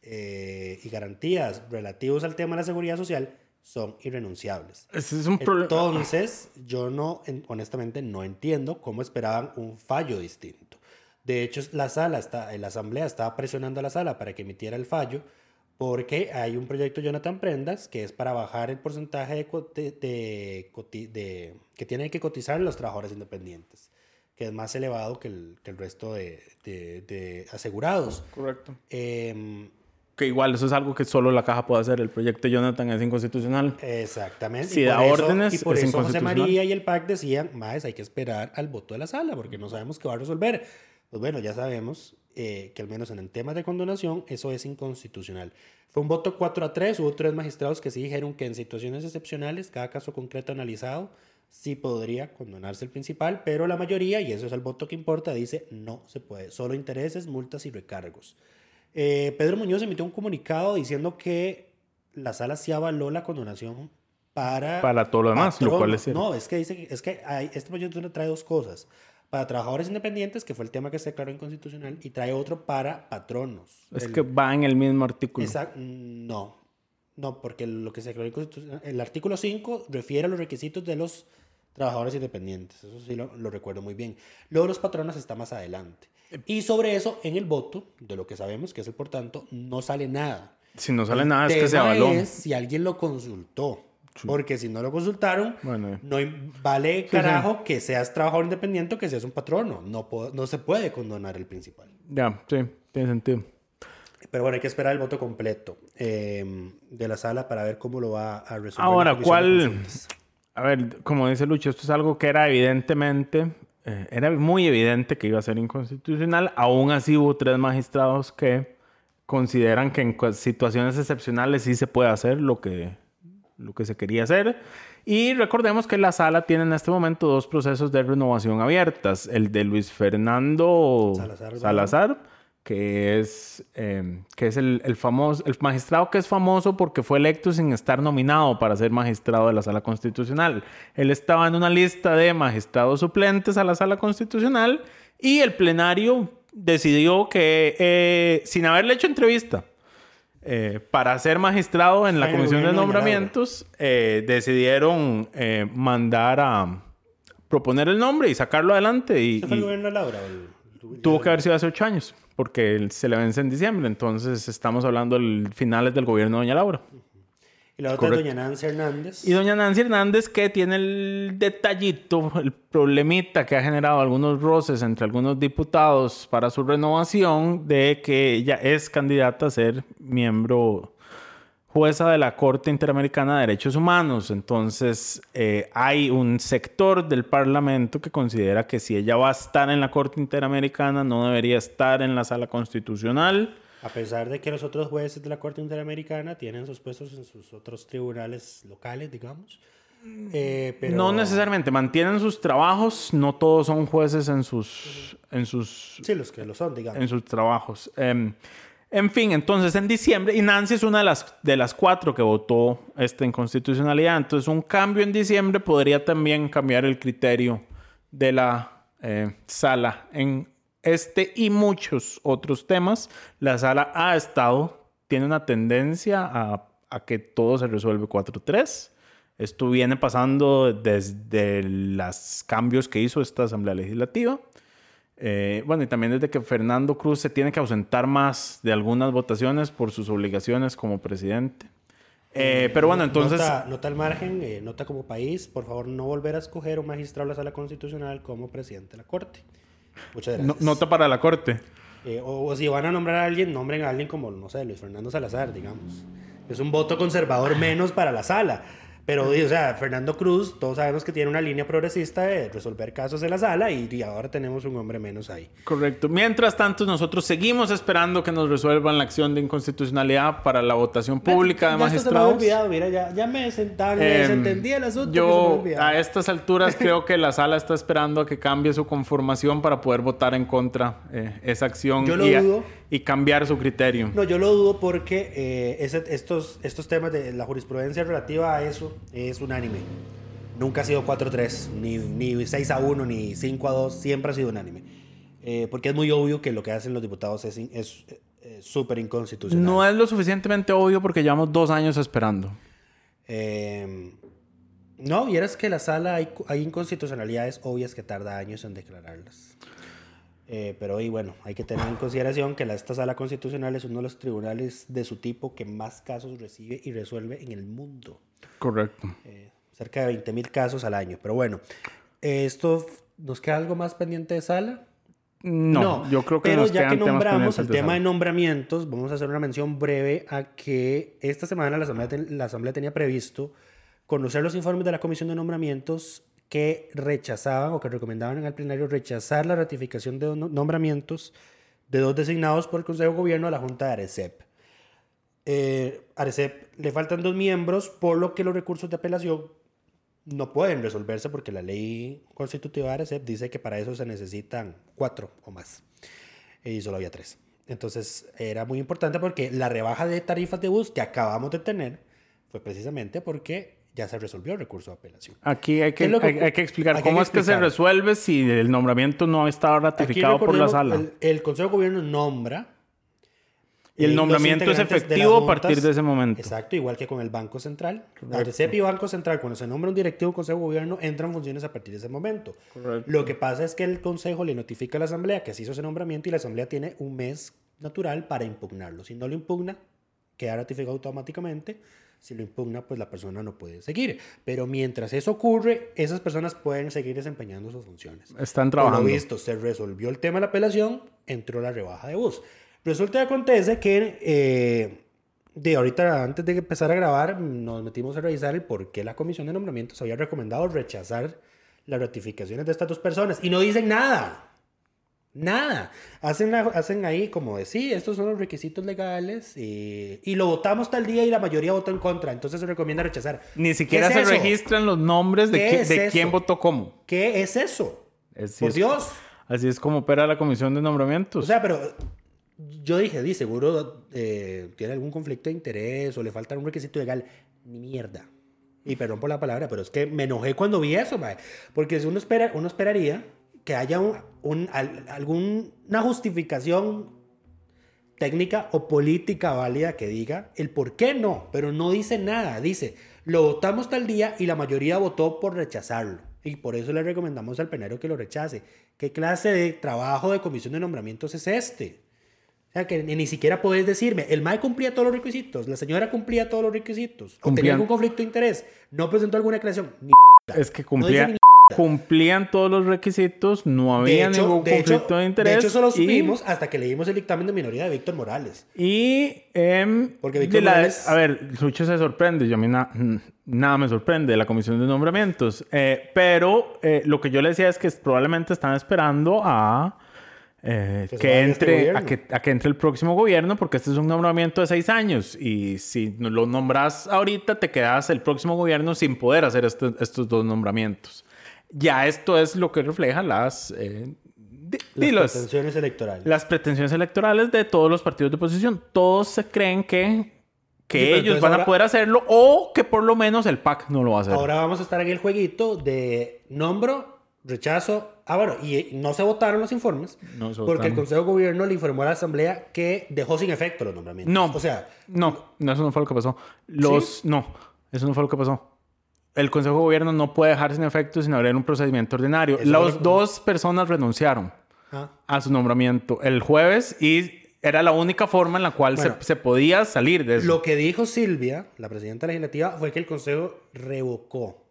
eh, y garantías relativos al tema de la seguridad social son irrenunciables. Ese es un. Entonces, yo no, en- honestamente, no entiendo cómo esperaban un fallo distinto. De hecho, la sala, está, la asamblea estaba presionando a la sala para que emitiera el fallo porque hay un proyecto Jonathan Prendas que es para bajar el porcentaje de, de- de que tienen que cotizar los trabajadores independientes, que es más elevado que el, que el resto de, de- de asegurados. Correcto. Em, Que igual eso es algo que solo la caja puede hacer. El proyecto Jonathan es inconstitucional. Exactamente. Si y da eso- órdenes, y por es eso José. María y el PAC decían, más hay que esperar al voto de la sala porque no sabemos qué va a resolver. Pues bueno, ya sabemos eh, que al menos en el tema de condonación eso es inconstitucional. Fue un voto 4 a 3, hubo tres magistrados que sí dijeron que en situaciones excepcionales, cada caso concreto analizado, sí podría condonarse el principal, pero la mayoría, y eso es el voto que importa, dice no se puede, solo intereses, multas y recargos. Eh, Pedro Muñoz emitió un comunicado diciendo que la sala sí avaló la condonación para... Para todo lo demás, lo cual es cierto. No, es que dice es que hay- este proyecto trae dos cosas. Para trabajadores independientes, que fue el tema que se declaró inconstitucional, y trae otro para patronos. Es El- que va en el mismo artículo. Exact- no, no, porque lo que se declaró inconstitucional, el artículo 5 refiere a los requisitos de los trabajadores independientes, eso sí lo, lo recuerdo muy bien. Luego los patronos está más adelante. Y sobre eso, en el voto, de lo que sabemos, que es el por tanto, no sale nada. Si no sale El nada, es que se avaló. es si alguien lo consultó. Porque si no lo consultaron, Bueno. no vale carajo que seas trabajador independiente o que seas un patrono. No, se puede condonar el principal. Ya, sí, tiene sentido. Pero bueno, hay que esperar el voto completo eh, de la sala para ver cómo lo va a resolver. Ahora, ¿cuál? A ver, como dice Lucho, esto es algo que era evidentemente, eh, era muy evidente que iba a ser inconstitucional. Aún así hubo tres magistrados que consideran que en situaciones excepcionales sí se puede hacer lo que, lo que se quería hacer. Y recordemos que la sala tiene en este momento dos procesos de renovación abiertas. El de Luis Fernando Salazar, Salazar, que es, eh, que es el, el famoso, el magistrado que es famoso porque fue electo sin estar nominado para ser magistrado de la Sala Constitucional. Él estaba en una lista de magistrados suplentes a la Sala Constitucional y el plenario decidió que, eh, sin haberle hecho entrevista, eh, para ser magistrado en la Comisión de Nombramientos, eh, decidieron eh, mandar a proponer el nombre y sacarlo adelante. Y, ¿Ese fue el gobierno de Laura? el- Tuvo que haber sido hace ocho años, porque se le vence en diciembre. Entonces estamos hablando del finales del gobierno de Doña Laura. Y la otra Correcto. es doña Nancy Hernández. Y doña Nancy Hernández, que tiene el detallito, el problemita que ha generado algunos roces entre algunos diputados para su renovación, de que ella es candidata a ser miembro jueza de la Corte Interamericana de Derechos Humanos. Entonces, eh, hay un sector del Parlamento que considera que si ella va a estar en la Corte Interamericana, no debería estar en la Sala Constitucional. A pesar de que los otros jueces de la Corte Interamericana tienen sus puestos en sus otros tribunales locales, digamos. Eh, pero... No necesariamente, mantienen sus trabajos, no todos son jueces en sus, en sus, Sí, los que lo son, digamos. en sus trabajos. Em, en fin, entonces en diciembre, y Nancy es una de las, de las cuatro que votó esta inconstitucionalidad, entonces un cambio en diciembre podría también cambiar el criterio de la eh, sala en este y muchos otros temas. La sala ha estado, tiene una tendencia a, a que todo se resuelve 4-3. Esto viene pasando desde los cambios que hizo esta Asamblea Legislativa. Eh, bueno, y también desde que Fernando Cruz se tiene que ausentar más de algunas votaciones por sus obligaciones como presidente. Eh, pero bueno, entonces... Nota, nota al margen, eh, nota como país, por favor no volver a escoger un magistrado de la Sala Constitucional como presidente de la Corte. Muchas no- nota para la Corte. Eh, o, o si van a nombrar a alguien, nombren a alguien como, no sé, Luis Fernando Salazar, digamos. Es un voto conservador menos para la sala. Pero, o sea, Fernando Cruz, todos sabemos que tiene una línea progresista de resolver casos de la sala y, y ahora tenemos un hombre menos ahí. Correcto. Mientras tanto, nosotros seguimos esperando que nos resuelvan la acción de inconstitucionalidad para la votación pública de Ya hasta se me había magistrados. olvidado, mira, ya, ya me sentaba, me Em, desentendí el asunto. que se me Yo a estas alturas creo que la sala está esperando a que cambie su conformación para poder votar en contra eh, esa acción Yo lo y, dudo. Y cambiar su criterio. No, yo lo dudo porque eh, ese- estos, estos temas de la jurisprudencia relativa a eso es unánime. Nunca ha sido 4-3, ni, ni 6 a 1, ni 5 a 2, siempre ha sido unánime. Eh, porque es muy obvio que lo que hacen los diputados es es eh, súper inconstitucional. No es lo suficientemente obvio porque llevamos dos años esperando. Eh, no, vieras que la sala hay, hay inconstitucionalidades obvias que tarda años en declararlas. Eh, pero y bueno, hay que tener en consideración que la, esta sala constitucional es uno de los tribunales de su tipo que más casos recibe y resuelve en el mundo. Correcto. Eh, cerca de 20 mil casos al año. Pero bueno, eh, esto nos queda algo más pendiente de sala. No, yo creo que pero nos ya que nombramos el tema de nombramientos, vamos a hacer una mención breve a que esta semana la Asamblea, ten- la Asamblea tenía previsto conocer los informes de la Comisión de Nombramientos que rechazaban o que recomendaban al plenario rechazar la ratificación de no- nombramientos de dos designados por el Consejo de Gobierno a la Junta de Arecep. Eh, Arecep le faltan dos miembros, por lo que los recursos de apelación no pueden resolverse porque la ley constitutiva de Arecep dice que para eso se necesitan cuatro o más. Y solo había tres. Entonces era muy importante porque la rebaja de tarifas de bus que acabamos de tener fue precisamente porque ya se resolvió el recurso de apelación. Aquí hay ¿Qué que, que- hay, hay que explicar hay que cómo es que se explicar? resuelve si el nombramiento no Aquí ratificado por la sala. El, el Consejo de Gobierno nombra. Y el nombramiento es efectivo a partir juntas. de ese momento. Exacto, igual que con el Banco Central. ARCEP y Banco Central, cuando se nombra un directivo del Consejo de Gobierno, entran funciones a partir de ese momento. Correcto. Lo que pasa es que el Consejo le notifica a la Asamblea que se hizo ese nombramiento y la Asamblea tiene un mes natural para impugnarlo. Si no lo impugna, queda ratificado automáticamente. Si lo impugna, pues la persona no puede seguir. Pero mientras eso ocurre, esas personas pueden seguir desempeñando sus funciones. Están Por lo trabajando. visto, se resolvió el tema de la apelación, entró la rebaja de bus. Resulta que acontece que eh, de ahorita, antes de empezar a grabar, nos metimos a revisar el por qué la comisión de nombramientos había recomendado rechazar las ratificaciones de estas dos personas. Y no dicen nada. Nada. Hacen, la- hacen ahí como de sí, estos son los requisitos legales y, y lo votamos tal día y la mayoría votó en contra. Entonces se recomienda rechazar. Ni ¿Qué siquiera es se eso? registran los nombres de, ¿Qué qui- es de quién votó cómo. ¿Qué es eso? Así Por es- Dios. Así es como opera la comisión de nombramientos. O sea, pero yo dije, di, seguro eh, tiene algún conflicto de interés o le falta un requisito legal. Ni mierda. Y perdón por la palabra, pero es que me enojé cuando vi eso, mae. Porque si uno, espera, uno esperaría que haya un, un- al- alguna justificación técnica o política válida que diga el por qué no, pero no dice nada. Dice, lo votamos tal día y la mayoría votó por rechazarlo. Y por eso le recomendamos al plenario que lo rechace. ¿Qué clase de trabajo de comisión de nombramientos es este? O sea, que ni, ni siquiera podés decirme, el MAE cumplía todos los requisitos, la señora cumplía todos los requisitos, o tenía algún conflicto de interés, no presentó alguna creación. Ni es que No cumplían, todos los requisitos, no había hecho, ningún de hecho- conflicto de interés. De hecho, eso lo y- supimos hasta que leímos el dictamen de minoría de Víctor Morales. Y, em, Porque Víctor la- Morales- a ver, Sucho se sorprende, yo a mí na- nada me sorprende de la comisión de nombramientos, Eh, pero eh, lo que yo le decía es que probablemente están esperando a eh, Que se que, este entre, a, que, a que entre el próximo gobierno, porque este es un nombramiento de seis años y si lo nombras ahorita, te quedas el próximo gobierno sin poder hacer este- estos dos nombramientos. Ya esto es lo que refleja las... eh, Las los- pretensiones electorales. las pretensiones electorales de todos los partidos de oposición. Todos se creen que, que Sí, ellos van ahora- a poder hacerlo o que por lo menos el PAC no lo va a hacer. Ahora vamos a estar en el jueguito de nombro, rechazo. Ah, bueno, y no se votaron los informes No se porque el. Consejo de Gobierno le informó a la Asamblea que dejó sin efecto los nombramientos. no, O sea, no, no, eso no fue lo que pasó. Los, no, eso no fue lo que pasó. El Consejo de Gobierno no puede dejar sin efecto sin abrir un procedimiento ordinario. Las lo dos personas renunciaron ah, a su nombramiento el jueves y era la única forma en la cual Bueno, se, se podía salir de eso. lo que dijo Silvia, la presidenta legislativa, fue que el Consejo revocó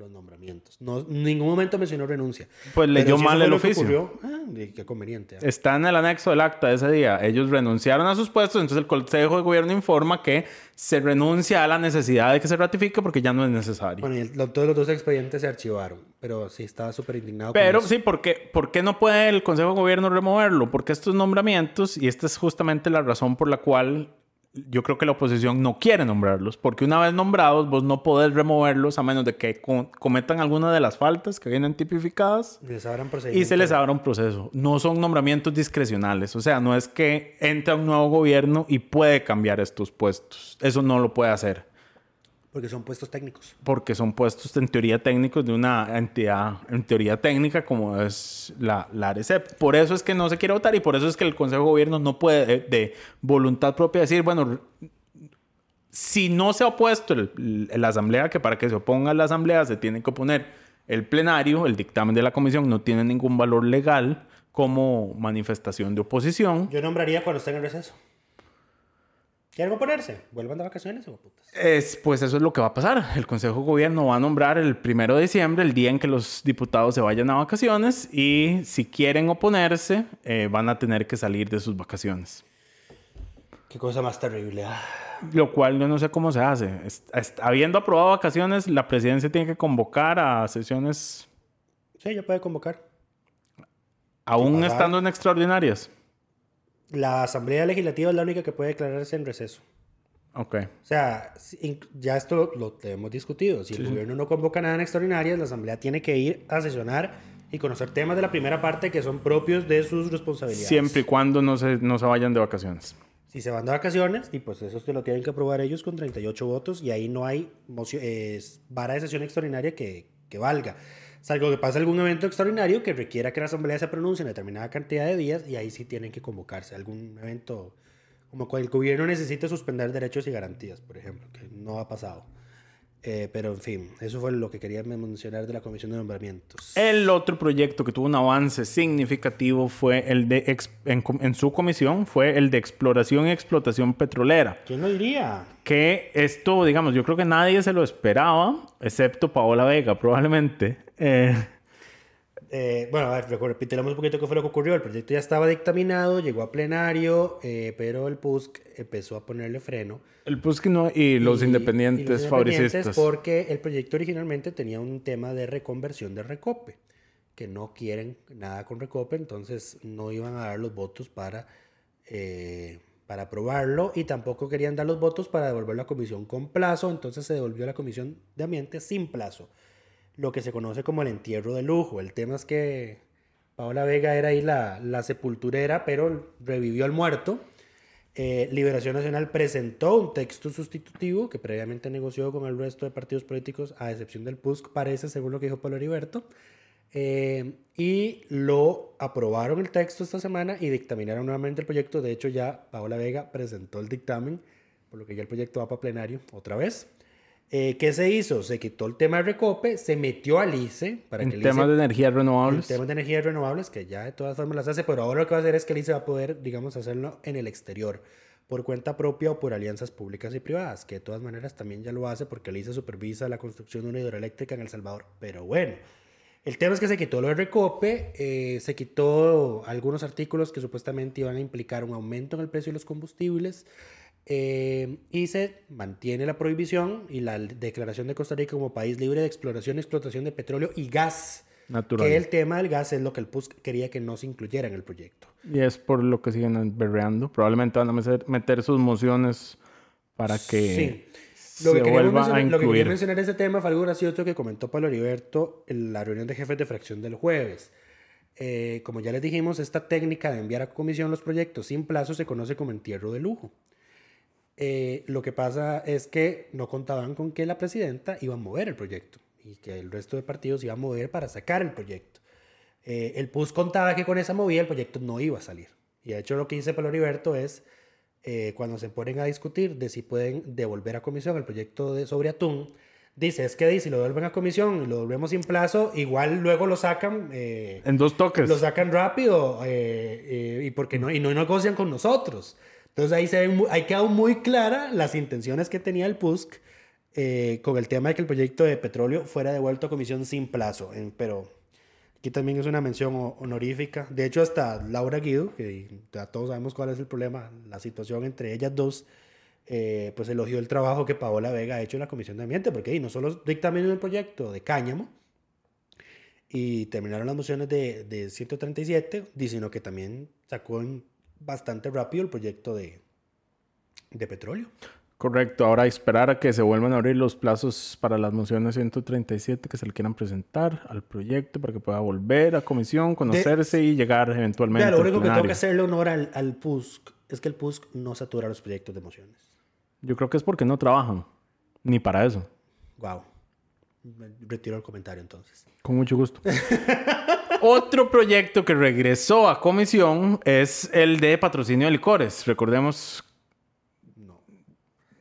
los nombramientos. No, en ningún momento mencionó renuncia. Pues leyó si mal el oficio. ocurrió, ah, qué conveniente. ah. Está en el anexo del acta de ese día. Ellos renunciaron a sus puestos, entonces el Consejo de Gobierno informa que se renuncia a la necesidad de que se ratifique porque ya no es necesario. Bueno, y el- todos los dos expedientes se archivaron, pero sí estaba súper indignado. con Pero eso. sí, ¿por qué, ¿por qué no puede el Consejo de Gobierno removerlo? Porque estos nombramientos, y esta es justamente la razón por la cual yo creo que la oposición no quiere nombrarlos, porque una vez nombrados vos no podés removerlos a menos de que co- cometan alguna de las faltas que vienen tipificadas. Les Y se les abra un proceso. No son nombramientos discrecionales. O sea, no es que entra un nuevo gobierno y puede cambiar estos puestos. Eso no lo puede hacer. Porque son puestos técnicos. porque son puestos en teoría técnicos de una entidad en teoría técnica como es la, la ARECEP. Por eso es que no se quiere votar y por eso es que el Consejo de Gobierno no puede de, de voluntad propia decir, bueno, si no se ha opuesto el- el- la Asamblea, que para que se oponga la Asamblea se tiene que oponer el plenario, el dictamen de la Comisión no tiene ningún valor legal como manifestación de oposición. Yo nombraría cuando estén en receso. ¿Quieren oponerse? Vuelvan de vacaciones o putas. Es, pues eso es lo que va a pasar. El Consejo de Gobierno va a nombrar el primero de diciembre, el día en que los diputados se vayan a vacaciones, y si quieren oponerse, eh, van a tener que salir de sus vacaciones. Qué cosa más terrible. ah. Lo cual yo no sé cómo se hace. Es- es- habiendo aprobado vacaciones, la presidencia tiene que convocar a sesiones, Sí, ya puede convocar. aún estando en extraordinarias. La Asamblea Legislativa es la única que puede declararse en receso. Ok. O sea, ya esto lo hemos discutido. Si el gobierno no convoca nada en extraordinarias, la Asamblea tiene que ir a sesionar y conocer temas de la primera parte que son propios de sus responsabilidades. Siempre y cuando no se, no se vayan de vacaciones. Si se van de vacaciones, y pues eso se lo tienen que aprobar ellos con 38 votos y ahí no hay eh, vara de sesión extraordinaria que, que valga. Salvo que pase algún evento extraordinario que requiera que la Asamblea se pronuncie en determinada cantidad de días y ahí sí tienen que convocarse. Algún evento como cuando el gobierno necesite suspender derechos y garantías, por ejemplo, que no ha pasado. Eh, pero en fin, eso fue lo que quería mencionar de la Comisión de Nombramientos. El otro proyecto que tuvo un avance significativo fue el de, en, en su comisión, fue el de exploración y explotación petrolera. ¿Quién lo diría? Que esto, digamos, yo creo que nadie se lo esperaba, excepto Paola Vega, probablemente. Eh, Eh, bueno, a ver, repitamos un poquito qué fue lo que ocurrió. El proyecto ya estaba dictaminado, llegó a plenario, eh, pero el PUSC empezó a ponerle freno. el PUSC no- y los Y- independientes y los independientes fabricistas. Porque el proyecto originalmente tenía un tema de reconversión de Recope, que no quieren nada con Recope, entonces no iban a dar los votos para, eh, para aprobarlo y tampoco querían dar los votos para devolverlo a la comisión con plazo, entonces se devolvió a la comisión de ambiente sin plazo, lo que se conoce como el entierro de lujo. El tema es que Paola Vega era ahí la, la sepulturera, pero revivió al muerto. Eh, Liberación Nacional presentó un texto sustitutivo que previamente negoció con el resto de partidos políticos, a excepción del PUSC, parece, según lo que dijo Pablo Heriberto. Eh, y lo aprobaron el texto esta semana y dictaminaron nuevamente el proyecto. De hecho, ya Paola Vega presentó el dictamen, por lo que ya el proyecto va para plenario otra vez. Eh, ¿Qué se hizo? Se quitó el tema de Recope, se metió al ICE para que En el temas ICE de energías en renovables. temas de energías renovables, que ya de todas formas las hace, pero ahora lo que va a hacer es que el ICE va a poder, digamos, hacerlo en el exterior, por cuenta propia o por alianzas públicas y privadas, que de todas maneras también ya lo hace porque el ICE supervisa la construcción de una hidroeléctrica en El Salvador. Pero bueno, el tema es que se quitó lo de Recope, eh, se quitó algunos artículos que supuestamente iban a implicar un aumento en el precio de los combustibles. Eh, y se mantiene la prohibición y la declaración de Costa Rica como país libre de exploración y explotación de petróleo y gas. Natural. Que el tema del gas es lo que el PUSC quería que no se incluyera en el proyecto. Y es por lo que siguen berreando. Probablemente van a meter, sus mociones para que Sí. Lo se que, vuelva a lo que quería incluir. mencionar en ese tema fue algo gracioso que comentó Pablo Heriberto en la reunión de jefes de fracción del jueves. Eh, como ya les dijimos, esta técnica de enviar a comisión los proyectos sin plazo se conoce como entierro de lujo. Eh, lo que pasa es que no contaban con que la presidenta iba a mover el proyecto y que el resto de partidos iba a mover para sacar el proyecto. Eh, el PUS contaba que con esa movida el proyecto no iba a salir. Y de hecho lo que dice Pablo Heriberto es, eh, cuando se ponen a discutir de si pueden devolver a comisión el proyecto de, sobre atún, dice, es que si lo devuelven a comisión y lo devolvemos sin plazo, igual luego lo sacan... eh, En dos toques. lo sacan rápido y porque no y no negocian con nosotros. Entonces ahí se ven ahí quedado muy clara las intenciones que tenía el PUSC eh, con el tema de que el proyecto de petróleo fuera devuelto a comisión sin plazo. Pero aquí también es una mención ho- honorífica. De hecho, hasta Laura Guido, que ya todos sabemos cuál es el problema, la situación entre ellas dos, eh, pues elogió el trabajo que Paola Vega ha hecho en la Comisión de Ambiente, porque ahí no solo dictaminó el proyecto de cáñamo, y terminaron las mociones de, de 137, di- sino que también sacó en bastante rápido el proyecto de, de petróleo. Correcto. Ahora esperar a que se vuelvan a abrir los plazos para las mociones 137 que se le quieran presentar al proyecto para que pueda volver a comisión, conocerse y llegar eventualmente Vea, lo único que tengo que hacerle honor al, al PUSC es que el PUSC no satura los proyectos de mociones. Yo creo que es porque no trabajan. Ni para eso. Wow. Retiro el comentario entonces. Con mucho gusto. Otro proyecto que regresó a comisión es el de patrocinio de licores. Recordemos. No.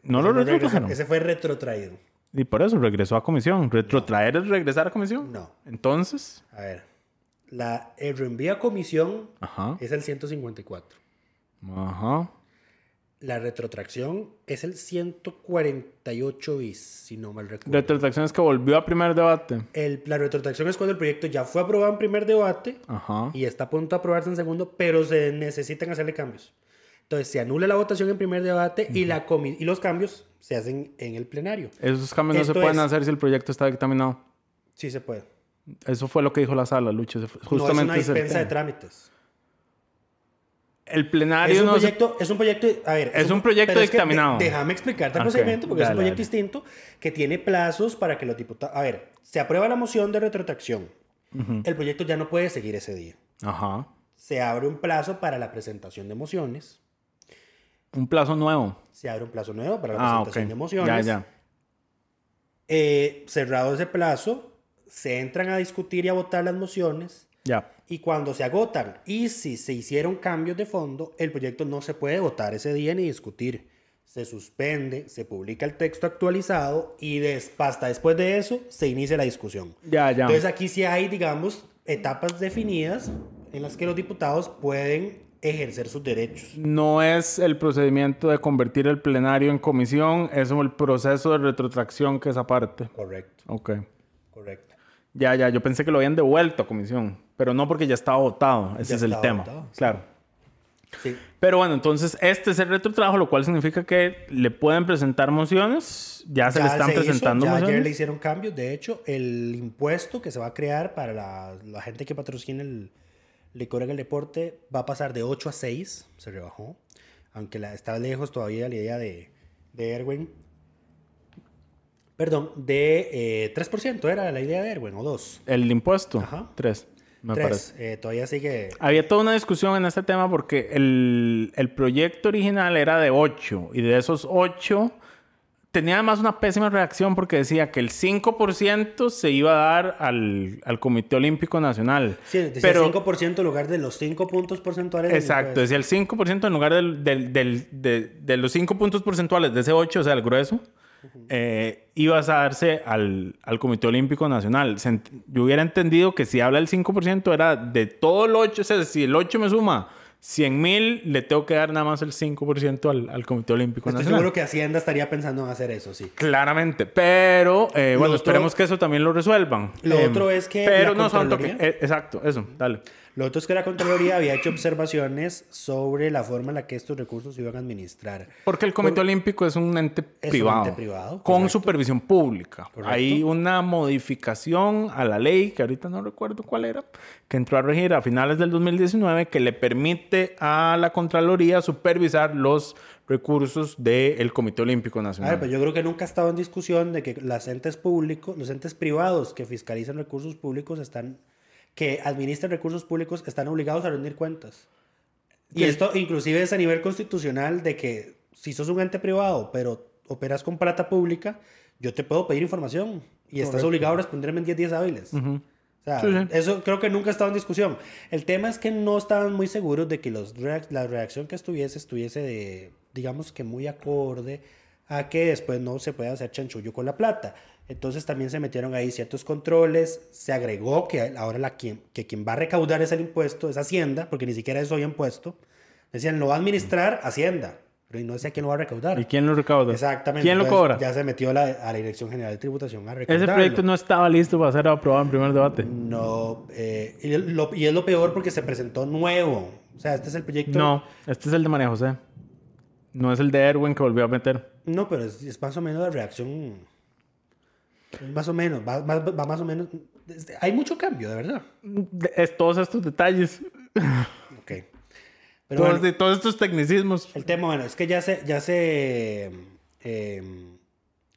No lo retrotrajeron. Ese fue retrotraído. Y por eso regresó a comisión. ¿Retrotraer es regresar a comisión? No. Entonces. A ver. La, el reenvío a comisión Ajá. es el 154. Ajá. La retrotracción es el 148 bis, si no mal recuerdo. Retrotracción es que volvió a primer debate. El- la retrotracción es cuando el proyecto ya fue aprobado en primer debate Ajá. y está a punto de aprobarse en segundo, pero se necesitan hacerle cambios. Entonces se anula la votación en primer debate y, la y los cambios se hacen en el plenario. Esos cambios no se pueden es- hacer si el proyecto está dictaminado. Sí se puede. Eso fue lo que dijo la sala, Lucho. Fue- no Justamente es una dispensa de trámites. El plenario Es un, no se- proyecto, es un proyecto, a ver, Es un proyecto pero es que dictaminado. déjame explicarte el procedimiento porque es un proyecto dale. distinto que tiene plazos para que los diputados, a ver, se aprueba la moción de retrotracción. El proyecto ya no puede seguir ese día. Ajá. Se abre un plazo para la presentación de mociones. Un plazo nuevo. Se abre un plazo nuevo para la Ah, presentación de mociones. Ya, ya. Eh, cerrado ese plazo, se entran a discutir y a votar las mociones. Y cuando se agotan y si se hicieron cambios de fondo, el proyecto no se puede votar ese día ni discutir. Se suspende, se publica el texto actualizado y des- hasta después de eso se inicia la discusión. Ya, ya. Entonces aquí sí hay, digamos, etapas definidas en las que los diputados pueden ejercer sus derechos. No es el procedimiento de convertir el plenario en comisión, es el proceso de retrotracción que es aparte. Correcto, Ok. correcto. Ya, ya. Yo pensé que lo habían devuelto a comisión, pero no porque ya estaba votado. Ese Ya es el tema. votado. Claro. Sí. Pero bueno, entonces este es el retrotrabajo, lo cual significa que le pueden presentar mociones. Ya, se le están hizo, presentando ya mociones. ayer le hicieron cambios. De hecho, el impuesto que se va a crear para la, la gente que patrocina el licor en el deporte va a pasar de 8 a 6. Se rebajó. Aunque la, está lejos todavía la idea de, de Erwin. Perdón, de eh, 3% era la idea de Erwin, o 2. El impuesto. Ajá. Tres, me 3. parece. todavía sigue. Había toda una discusión en este tema porque el, el proyecto original era de 8 y de esos 8 tenía además una pésima reacción porque decía que el 5% se iba a dar al, al Comité Olímpico Nacional. Sí, decía pero, 5% en lugar de los 5 puntos porcentuales. Exacto, impuesto. decía el 5% en lugar del, del- del- de, de los 5 puntos porcentuales de ese 8, o sea, el grueso, eh, a darse al, al Comité Olímpico Nacional. Yo hubiera entendido que si habla del 5% era de todo el 8, o sea, si el 8 me suma 100 mil, le tengo que dar nada más el 5% al, al Comité Olímpico Estoy Nacional. seguro que Hacienda estaría pensando en hacer eso, sí. Claramente, pero eh, bueno, otro- esperemos que eso también lo resuelvan. Lo Eh, otro es que Pero no son toque. Contraloría- eh, exacto, eso, dale. Lo otro es que la Contraloría había hecho observaciones sobre la forma en la que estos recursos se iban a administrar. Porque el Comité Olímpico es un ente un privado. ente privado, con correcto. supervisión pública. Correcto. Hay una modificación a la ley, que ahorita no recuerdo cuál era, que entró a regir a finales del 2019, que le permite a la Contraloría supervisar los recursos del Comité Olímpico A Nacional. ver, pues yo creo que nunca ha estado en discusión de que los entes públicos, los entes privados que fiscalizan recursos públicos están, que administran recursos públicos están obligados a rendir cuentas. Y esto inclusive es a nivel constitucional de que si sos un ente privado, pero operas con plata pública, yo te puedo pedir información y estás Correcto. obligado a responderme en 10 días hábiles. O sea, Sí, sí. eso creo que nunca ha estado en discusión. El tema es que no estaban muy seguros de que los reac- la reacción que estuviese estuviese de, digamos que muy acorde a que después no se pueda hacer chanchullo con la plata. Entonces también se metieron ahí ciertos controles, se agregó que ahora la quien, que quien va a recaudar ese impuesto es Hacienda, porque ni siquiera eso había impuesto. Decían, lo va a administrar Hacienda, pero no decía quién lo va a recaudar. ¿Y quién lo recauda? Exactamente. ¿Quién lo cobra? Ya se metió la- a la Dirección General de Tributación a recaudarlo. Ese proyecto no estaba listo para ser aprobado en primer debate. No, eh, y, lo- y es lo peor porque se presentó nuevo. O sea, este es el proyecto. No, este es el de María José. No es el de Erwin que volvió a meter. No, pero es, es más o menos la reacción. Más o menos, va, va- va más o menos. Hay mucho cambio, de verdad. Es todos estos detalles. Ok. Pero Todos, bueno, de, todos estos tecnicismos. el tema, bueno, es que ya se, ya se eh,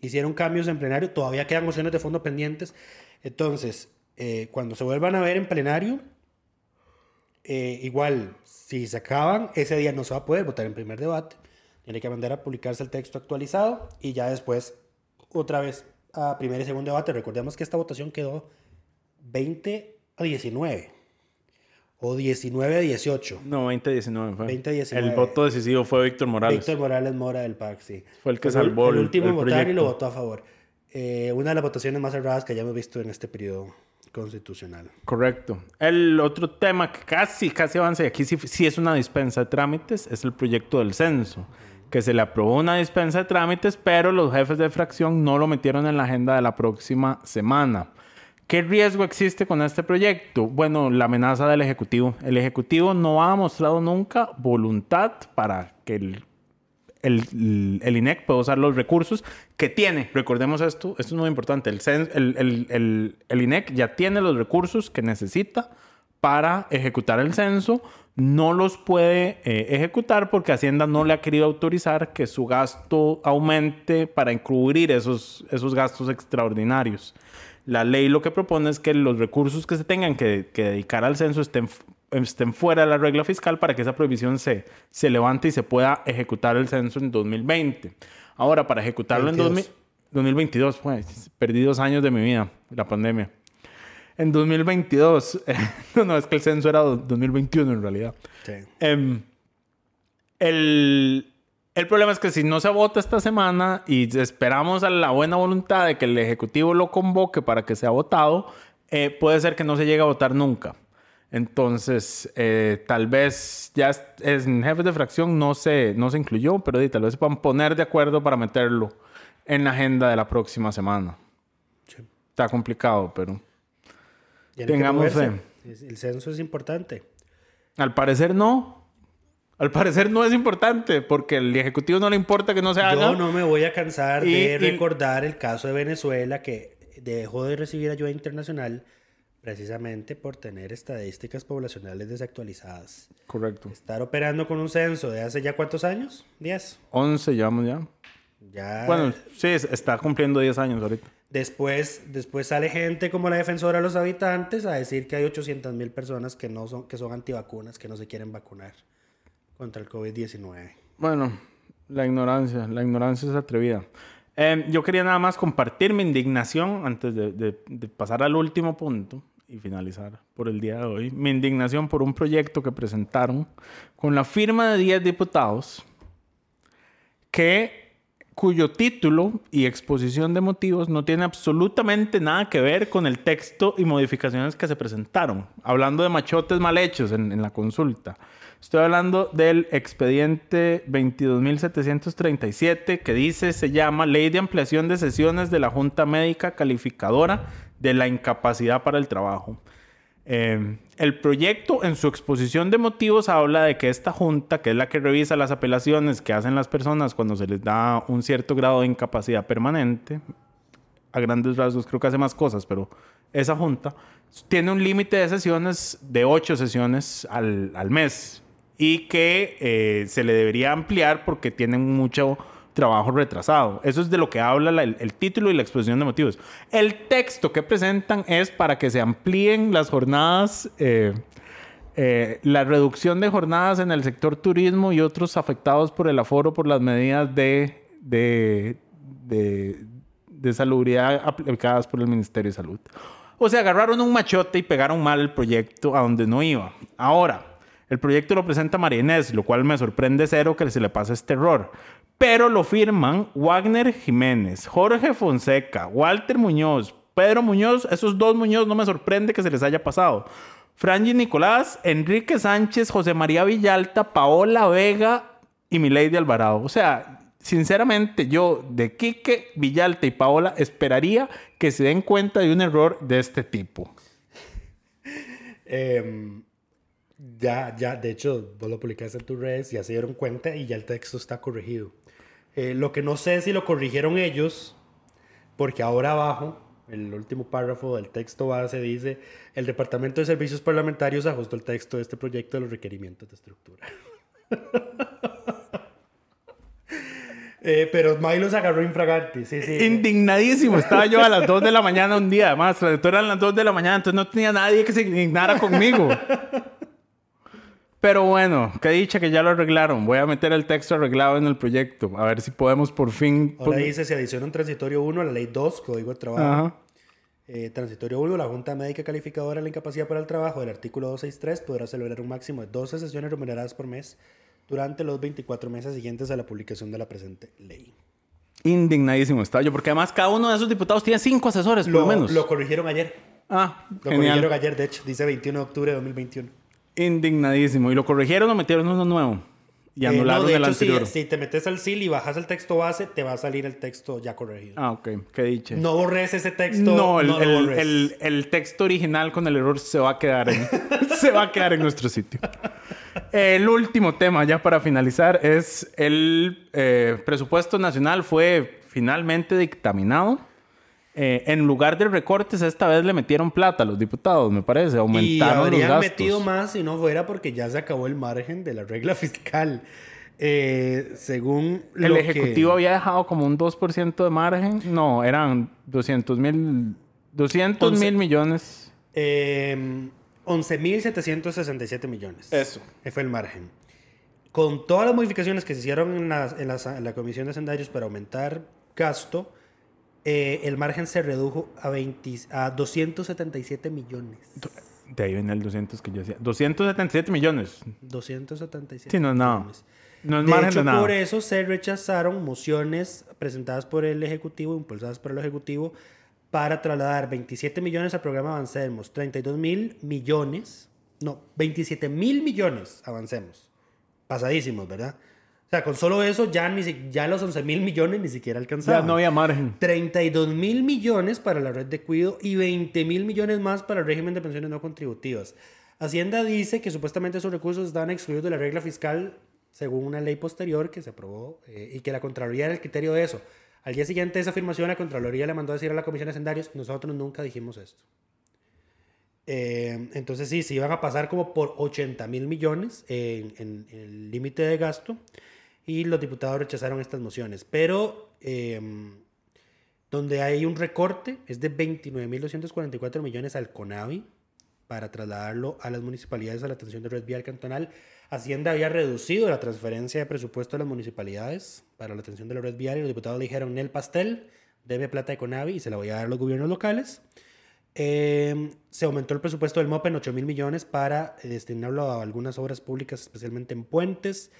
hicieron cambios en plenario. Todavía quedan mociones de fondo pendientes. Entonces, eh, cuando se vuelvan a ver en plenario, eh, igual, si se acaban, ese día no se va a poder votar en primer debate. Tiene que mandar a publicarse el texto actualizado y ya después otra vez a primer y segundo debate. Recordemos que esta votación quedó 20 a 19. O 19 a 18. No, 2019 fue. 20-19. El voto decisivo fue Víctor Morales. Víctor Morales Mora del PAC, sí. Fue el que Fue salvó el, el- último en votar y lo votó a favor. Eh, una de las votaciones más cerradas que hayamos visto en este periodo constitucional. Correcto. El otro tema que casi, casi avanza, y aquí sí, sí es una dispensa de trámites, es el proyecto del censo, que se le aprobó una dispensa de trámites, pero los jefes de fracción no lo metieron en la agenda de la próxima semana. ¿Qué riesgo existe con este proyecto? Bueno, la amenaza del Ejecutivo. El Ejecutivo no ha mostrado nunca voluntad para que el el, INEC puede usar los recursos que tiene. Recordemos esto, esto es muy importante. El- el- el INEC ya tiene los recursos que necesita para ejecutar el censo. No los puede eh, ejecutar porque Hacienda no le ha querido autorizar que su gasto aumente para encubrir esos, esos gastos extraordinarios. La ley lo que propone es que los recursos que se tengan que, que dedicar al censo estén, estén fuera de la regla fiscal para que esa prohibición se, se levante y se pueda ejecutar el censo en 2020. Ahora, para ejecutarlo en 22. 2000 2022, pues, perdí dos años de mi vida, la pandemia. En 2022, no, no, es que el censo era do- 2021 en realidad. Sí. Em, el, el problema es que si no se vota esta semana y esperamos a la buena voluntad de que el Ejecutivo lo convoque para que sea votado, eh, puede ser que no se llegue a votar nunca. Entonces, eh, tal vez ya en jefes de fracción no se, no se incluyó, pero tal vez se puedan poner de acuerdo para meterlo en la agenda de la próxima semana. Está complicado, pero Tengamos moverse. El censo es importante. al parecer no. Al parecer no es importante porque el Ejecutivo no le importa que no se haga. Yo no me voy a cansar Y- de y- recordar el caso de Venezuela que dejó de recibir ayuda internacional precisamente por tener estadísticas poblacionales desactualizadas. Correcto. Estar operando con un censo de hace ya cuántos años? 10. 11 llevamos ya. Ya. Bueno, sí, es- está cumpliendo 10 años ahorita. Después, después sale gente como la defensora de los habitantes a decir que hay 800 mil personas que, no son, que son antivacunas, que no se quieren vacunar contra el COVID-19. Bueno, la ignorancia, la ignorancia es atrevida. Eh, yo quería nada más compartir mi indignación antes de, de- de pasar al último punto y finalizar por el día de hoy. Mi indignación por un proyecto que presentaron con la firma de 10 diputados que cuyo título y exposición de motivos no tiene absolutamente nada que ver con el texto y modificaciones que se presentaron. Hablando de machotes mal hechos en, la consulta. Estoy hablando del expediente 22.737 que dice, se llama Ley de Ampliación de Sesiones de la Junta Médica Calificadora de la Incapacidad para el Trabajo. Eh, el proyecto en su exposición de motivos habla de que esta junta, que es la que revisa las apelaciones que hacen las personas cuando se les da un cierto grado de incapacidad permanente, a grandes rasgos creo que hace más cosas, pero esa junta tiene un límite de sesiones de ocho sesiones al, al mes y que eh, se le debería ampliar porque tienen mucho trabajo retrasado. Eso es de lo que habla la- el, el título y la exposición de motivos. El texto que presentan es para que se amplíen las jornadas, eh, eh, la reducción de jornadas en el sector turismo y otros afectados por el aforo por las medidas de, de, de, de salubridad aplicadas por el Ministerio de Salud. O sea, agarraron un machote y pegaron mal el proyecto a donde no iba. Ahora, el proyecto lo presenta María Inés, lo cual me sorprende cero que se le pase este error. Pero lo firman Wagner Jiménez, Jorge Fonseca, Walter Muñoz, Pedro Muñoz. Esos dos Muñoz no me sorprende que se les haya pasado. Franji Nicolás, Enrique Sánchez, José María Villalta, Paola Vega y Milady Alvarado. O sea, sinceramente, yo de Quique, Villalta y Paola esperaría que se den cuenta de un error de este tipo. Em, ya, ya, de hecho, vos lo publicaste en tus redes, ya se dieron cuenta y ya el texto está corregido. Eh, lo que no sé es si lo corrigieron ellos, porque ahora abajo, el último párrafo del texto base dice, el Departamento de Servicios Parlamentarios ajustó el texto de este proyecto de los requerimientos de estructura. Eh, pero Milo se agarró infraganti, sí, sí. Indignadísimo. Estaba yo a las 2 de la mañana un día. Además, traductor eran las 2 de la mañana, entonces no tenía nadie que se indignara conmigo. Pero bueno, que dicha que ya lo arreglaron. Voy a meter el texto arreglado en el proyecto. A ver si podemos por fin... Ahora dice, se adiciona un transitorio 1 a la ley 2, Código de Trabajo. Ajá. Eh, transitorio 1, la Junta Médica Calificadora de la Incapacidad para el Trabajo del artículo 263 podrá celebrar un máximo de 12 sesiones remuneradas por mes durante los 24 meses siguientes a la publicación de la presente ley. Indignadísimo estaba yo, porque además cada uno de esos diputados tiene cinco asesores, por lo, Lo, menos. lo corrigieron ayer. Ah, Lo genial. corrigieron ayer, de hecho, dice 21 de octubre de 2021. Indignadísimo. ¿Y lo corrigieron o metieron uno nuevo? Y Eh, anularon no, de el hecho, si- anterior. Si, te metes al SIL y bajas el texto base, te va a salir el texto ya corregido. Ah, ok. Qué dicha. No borres ese texto. No, el, no lo el- borres. el- el texto original con el error se va a quedar en, se va a quedar en nuestro sitio. El último tema, ya para finalizar, es el eh, presupuesto nacional fue finalmente dictaminado. Eh, en lugar de recortes, esta vez le metieron plata a los diputados, me parece. Y Aumentaron los habrían gastos. metido más si no fuera porque ya se acabó el margen de la regla fiscal. Eh, según El lo Ejecutivo que... había dejado como un 2% de margen. No, eran 200 mil 200 Once- mil millones. Eh, 11.767 millones. Eso. Ese fue el margen. Con todas las modificaciones que se hicieron en la, en la- en la Comisión de Hacendarios para aumentar gasto, eh, el margen se redujo a, 20, a 277 millones. De ahí viene el 200 que yo decía. 277 millones. 277 Sí, no nada. millones. No es de margen hecho, de nada. por eso se rechazaron mociones presentadas por el Ejecutivo, impulsadas por el Ejecutivo, para trasladar 27 millones al programa Avancemos, 32 mil millones, no, 27 mil millones Avancemos. Pasadísimos, ¿verdad? O sea, con solo eso ya, ni ya los 11 mil millones ni siquiera Ya alcanzaban. no había margen. 32 mil millones para la red de cuido y 20 mil millones más para el régimen de pensiones no contributivas. Hacienda dice que supuestamente esos recursos están excluidos de la regla fiscal según una ley posterior que se aprobó eh, y que la Contraloría era el criterio de eso. Al día siguiente de esa afirmación, la Contraloría le mandó a decir a la Comisión de Hacendarios, nosotros nunca dijimos esto. Eh, entonces sí, se iban a pasar como por 80 mil millones en, en- en el límite de gasto y los diputados rechazaron estas mociones. Pero eh, donde hay un recorte es de 29.244 millones al CONAVI para trasladarlo a las municipalidades a la atención de red vial cantonal. Hacienda había reducido la transferencia de presupuesto a las municipalidades para la atención de la red vial y los diputados dijeron, el pastel, debe plata de CONAVI y se la voy a dar a los gobiernos locales. Eh, se aumentó el presupuesto del MOPE en 8 mil millones para destinarlo a algunas obras públicas, especialmente en puentes.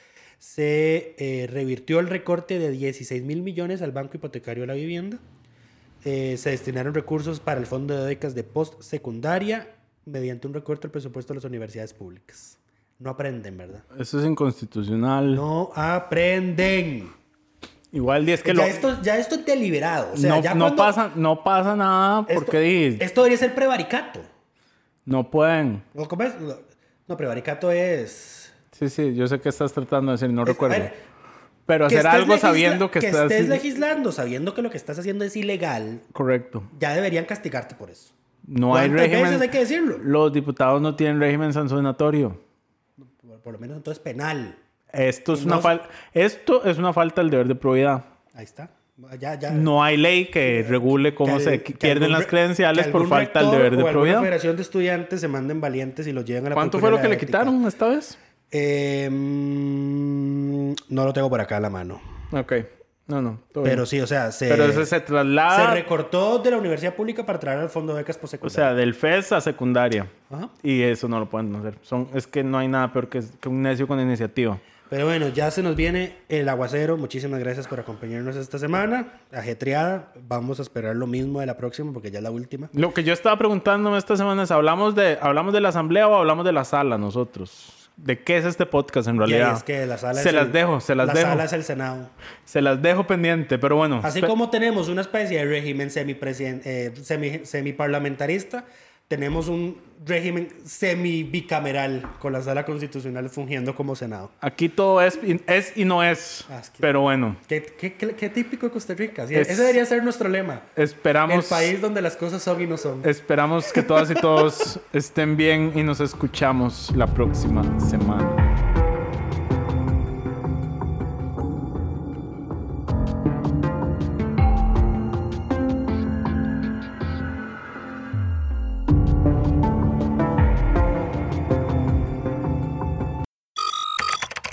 Se eh, revirtió el recorte de 16 mil millones al Banco Hipotecario de la Vivienda. Eh, se destinaron recursos para el Fondo de Becas de Postsecundaria mediante un recorte del presupuesto de las universidades públicas. No aprenden, ¿verdad? Eso es inconstitucional. No aprenden. Igual es que ya, lo, esto, ya esto es deliberado. O sea, no, ya no cuando- pasa, no pasa nada esto- porque di, Esto debería ser prevaricato. no pueden. ¿O ¿Cómo es? No, prevaricato es... Sí, sí, yo sé que estás tratando de decir, no recuerdo. ver, Pero hacer algo sabiendo que, que estás... estés legislando, sabiendo que lo que estás haciendo es ilegal, Correcto. ya deberían castigarte por eso. No hay ¿Cuántas régimen. veces hay que decirlo? Los diputados no tienen régimen sancionatorio. Por, por lo menos entonces penal. Esto es Y una no- falta. Esto es una falta del deber de probidad. Ahí está. Ya, ya. No hay ley que regule cómo Que se que pierden algún las re- credenciales por falta del deber de probidad. federación de estudiantes se manden valientes y los lleven a la ¿Cuánto fue lo que le quitaron esta vez? Eh, no lo tengo por acá a la mano. Ok. No, no. todo Pero bien. sí, o sea, se, Pero se se traslada. recortó de la universidad pública para traer al fondo de becas o postsecundarias. sea, del FES a secundaria. Ajá. Y eso no lo pueden hacer. Son, es que no hay nada peor que, que un necio con iniciativa. Pero bueno, ya se nos viene el aguacero. Muchísimas gracias por acompañarnos esta semana. Ajetreada. Vamos a esperar lo mismo de la próxima porque ya es la última. Lo que yo estaba preguntándome esta semana es, ¿hablamos de, ¿hablamos de la asamblea o hablamos de la sala nosotros? ¿De qué es este podcast en realidad? es que la sala se es las el- dejo, se las la dejo. sala es el Senado. Se las dejo pendiente, pero bueno. Así como tenemos una especie de régimen semipresiden- eh, semi, semiparlamentarista, tenemos un régimen semi-bicameral con la sala constitucional fungiendo como Senado. Aquí todo es, y- es y no es. Ah, es que- Pero bueno, Qué, qué- qué- qué típico de Costa Rica. sí, Es- Ese debería ser nuestro lema. esperamos, El país donde las cosas son y no son. esperamos que todas y todos estén bien y nos escuchamos la próxima semana.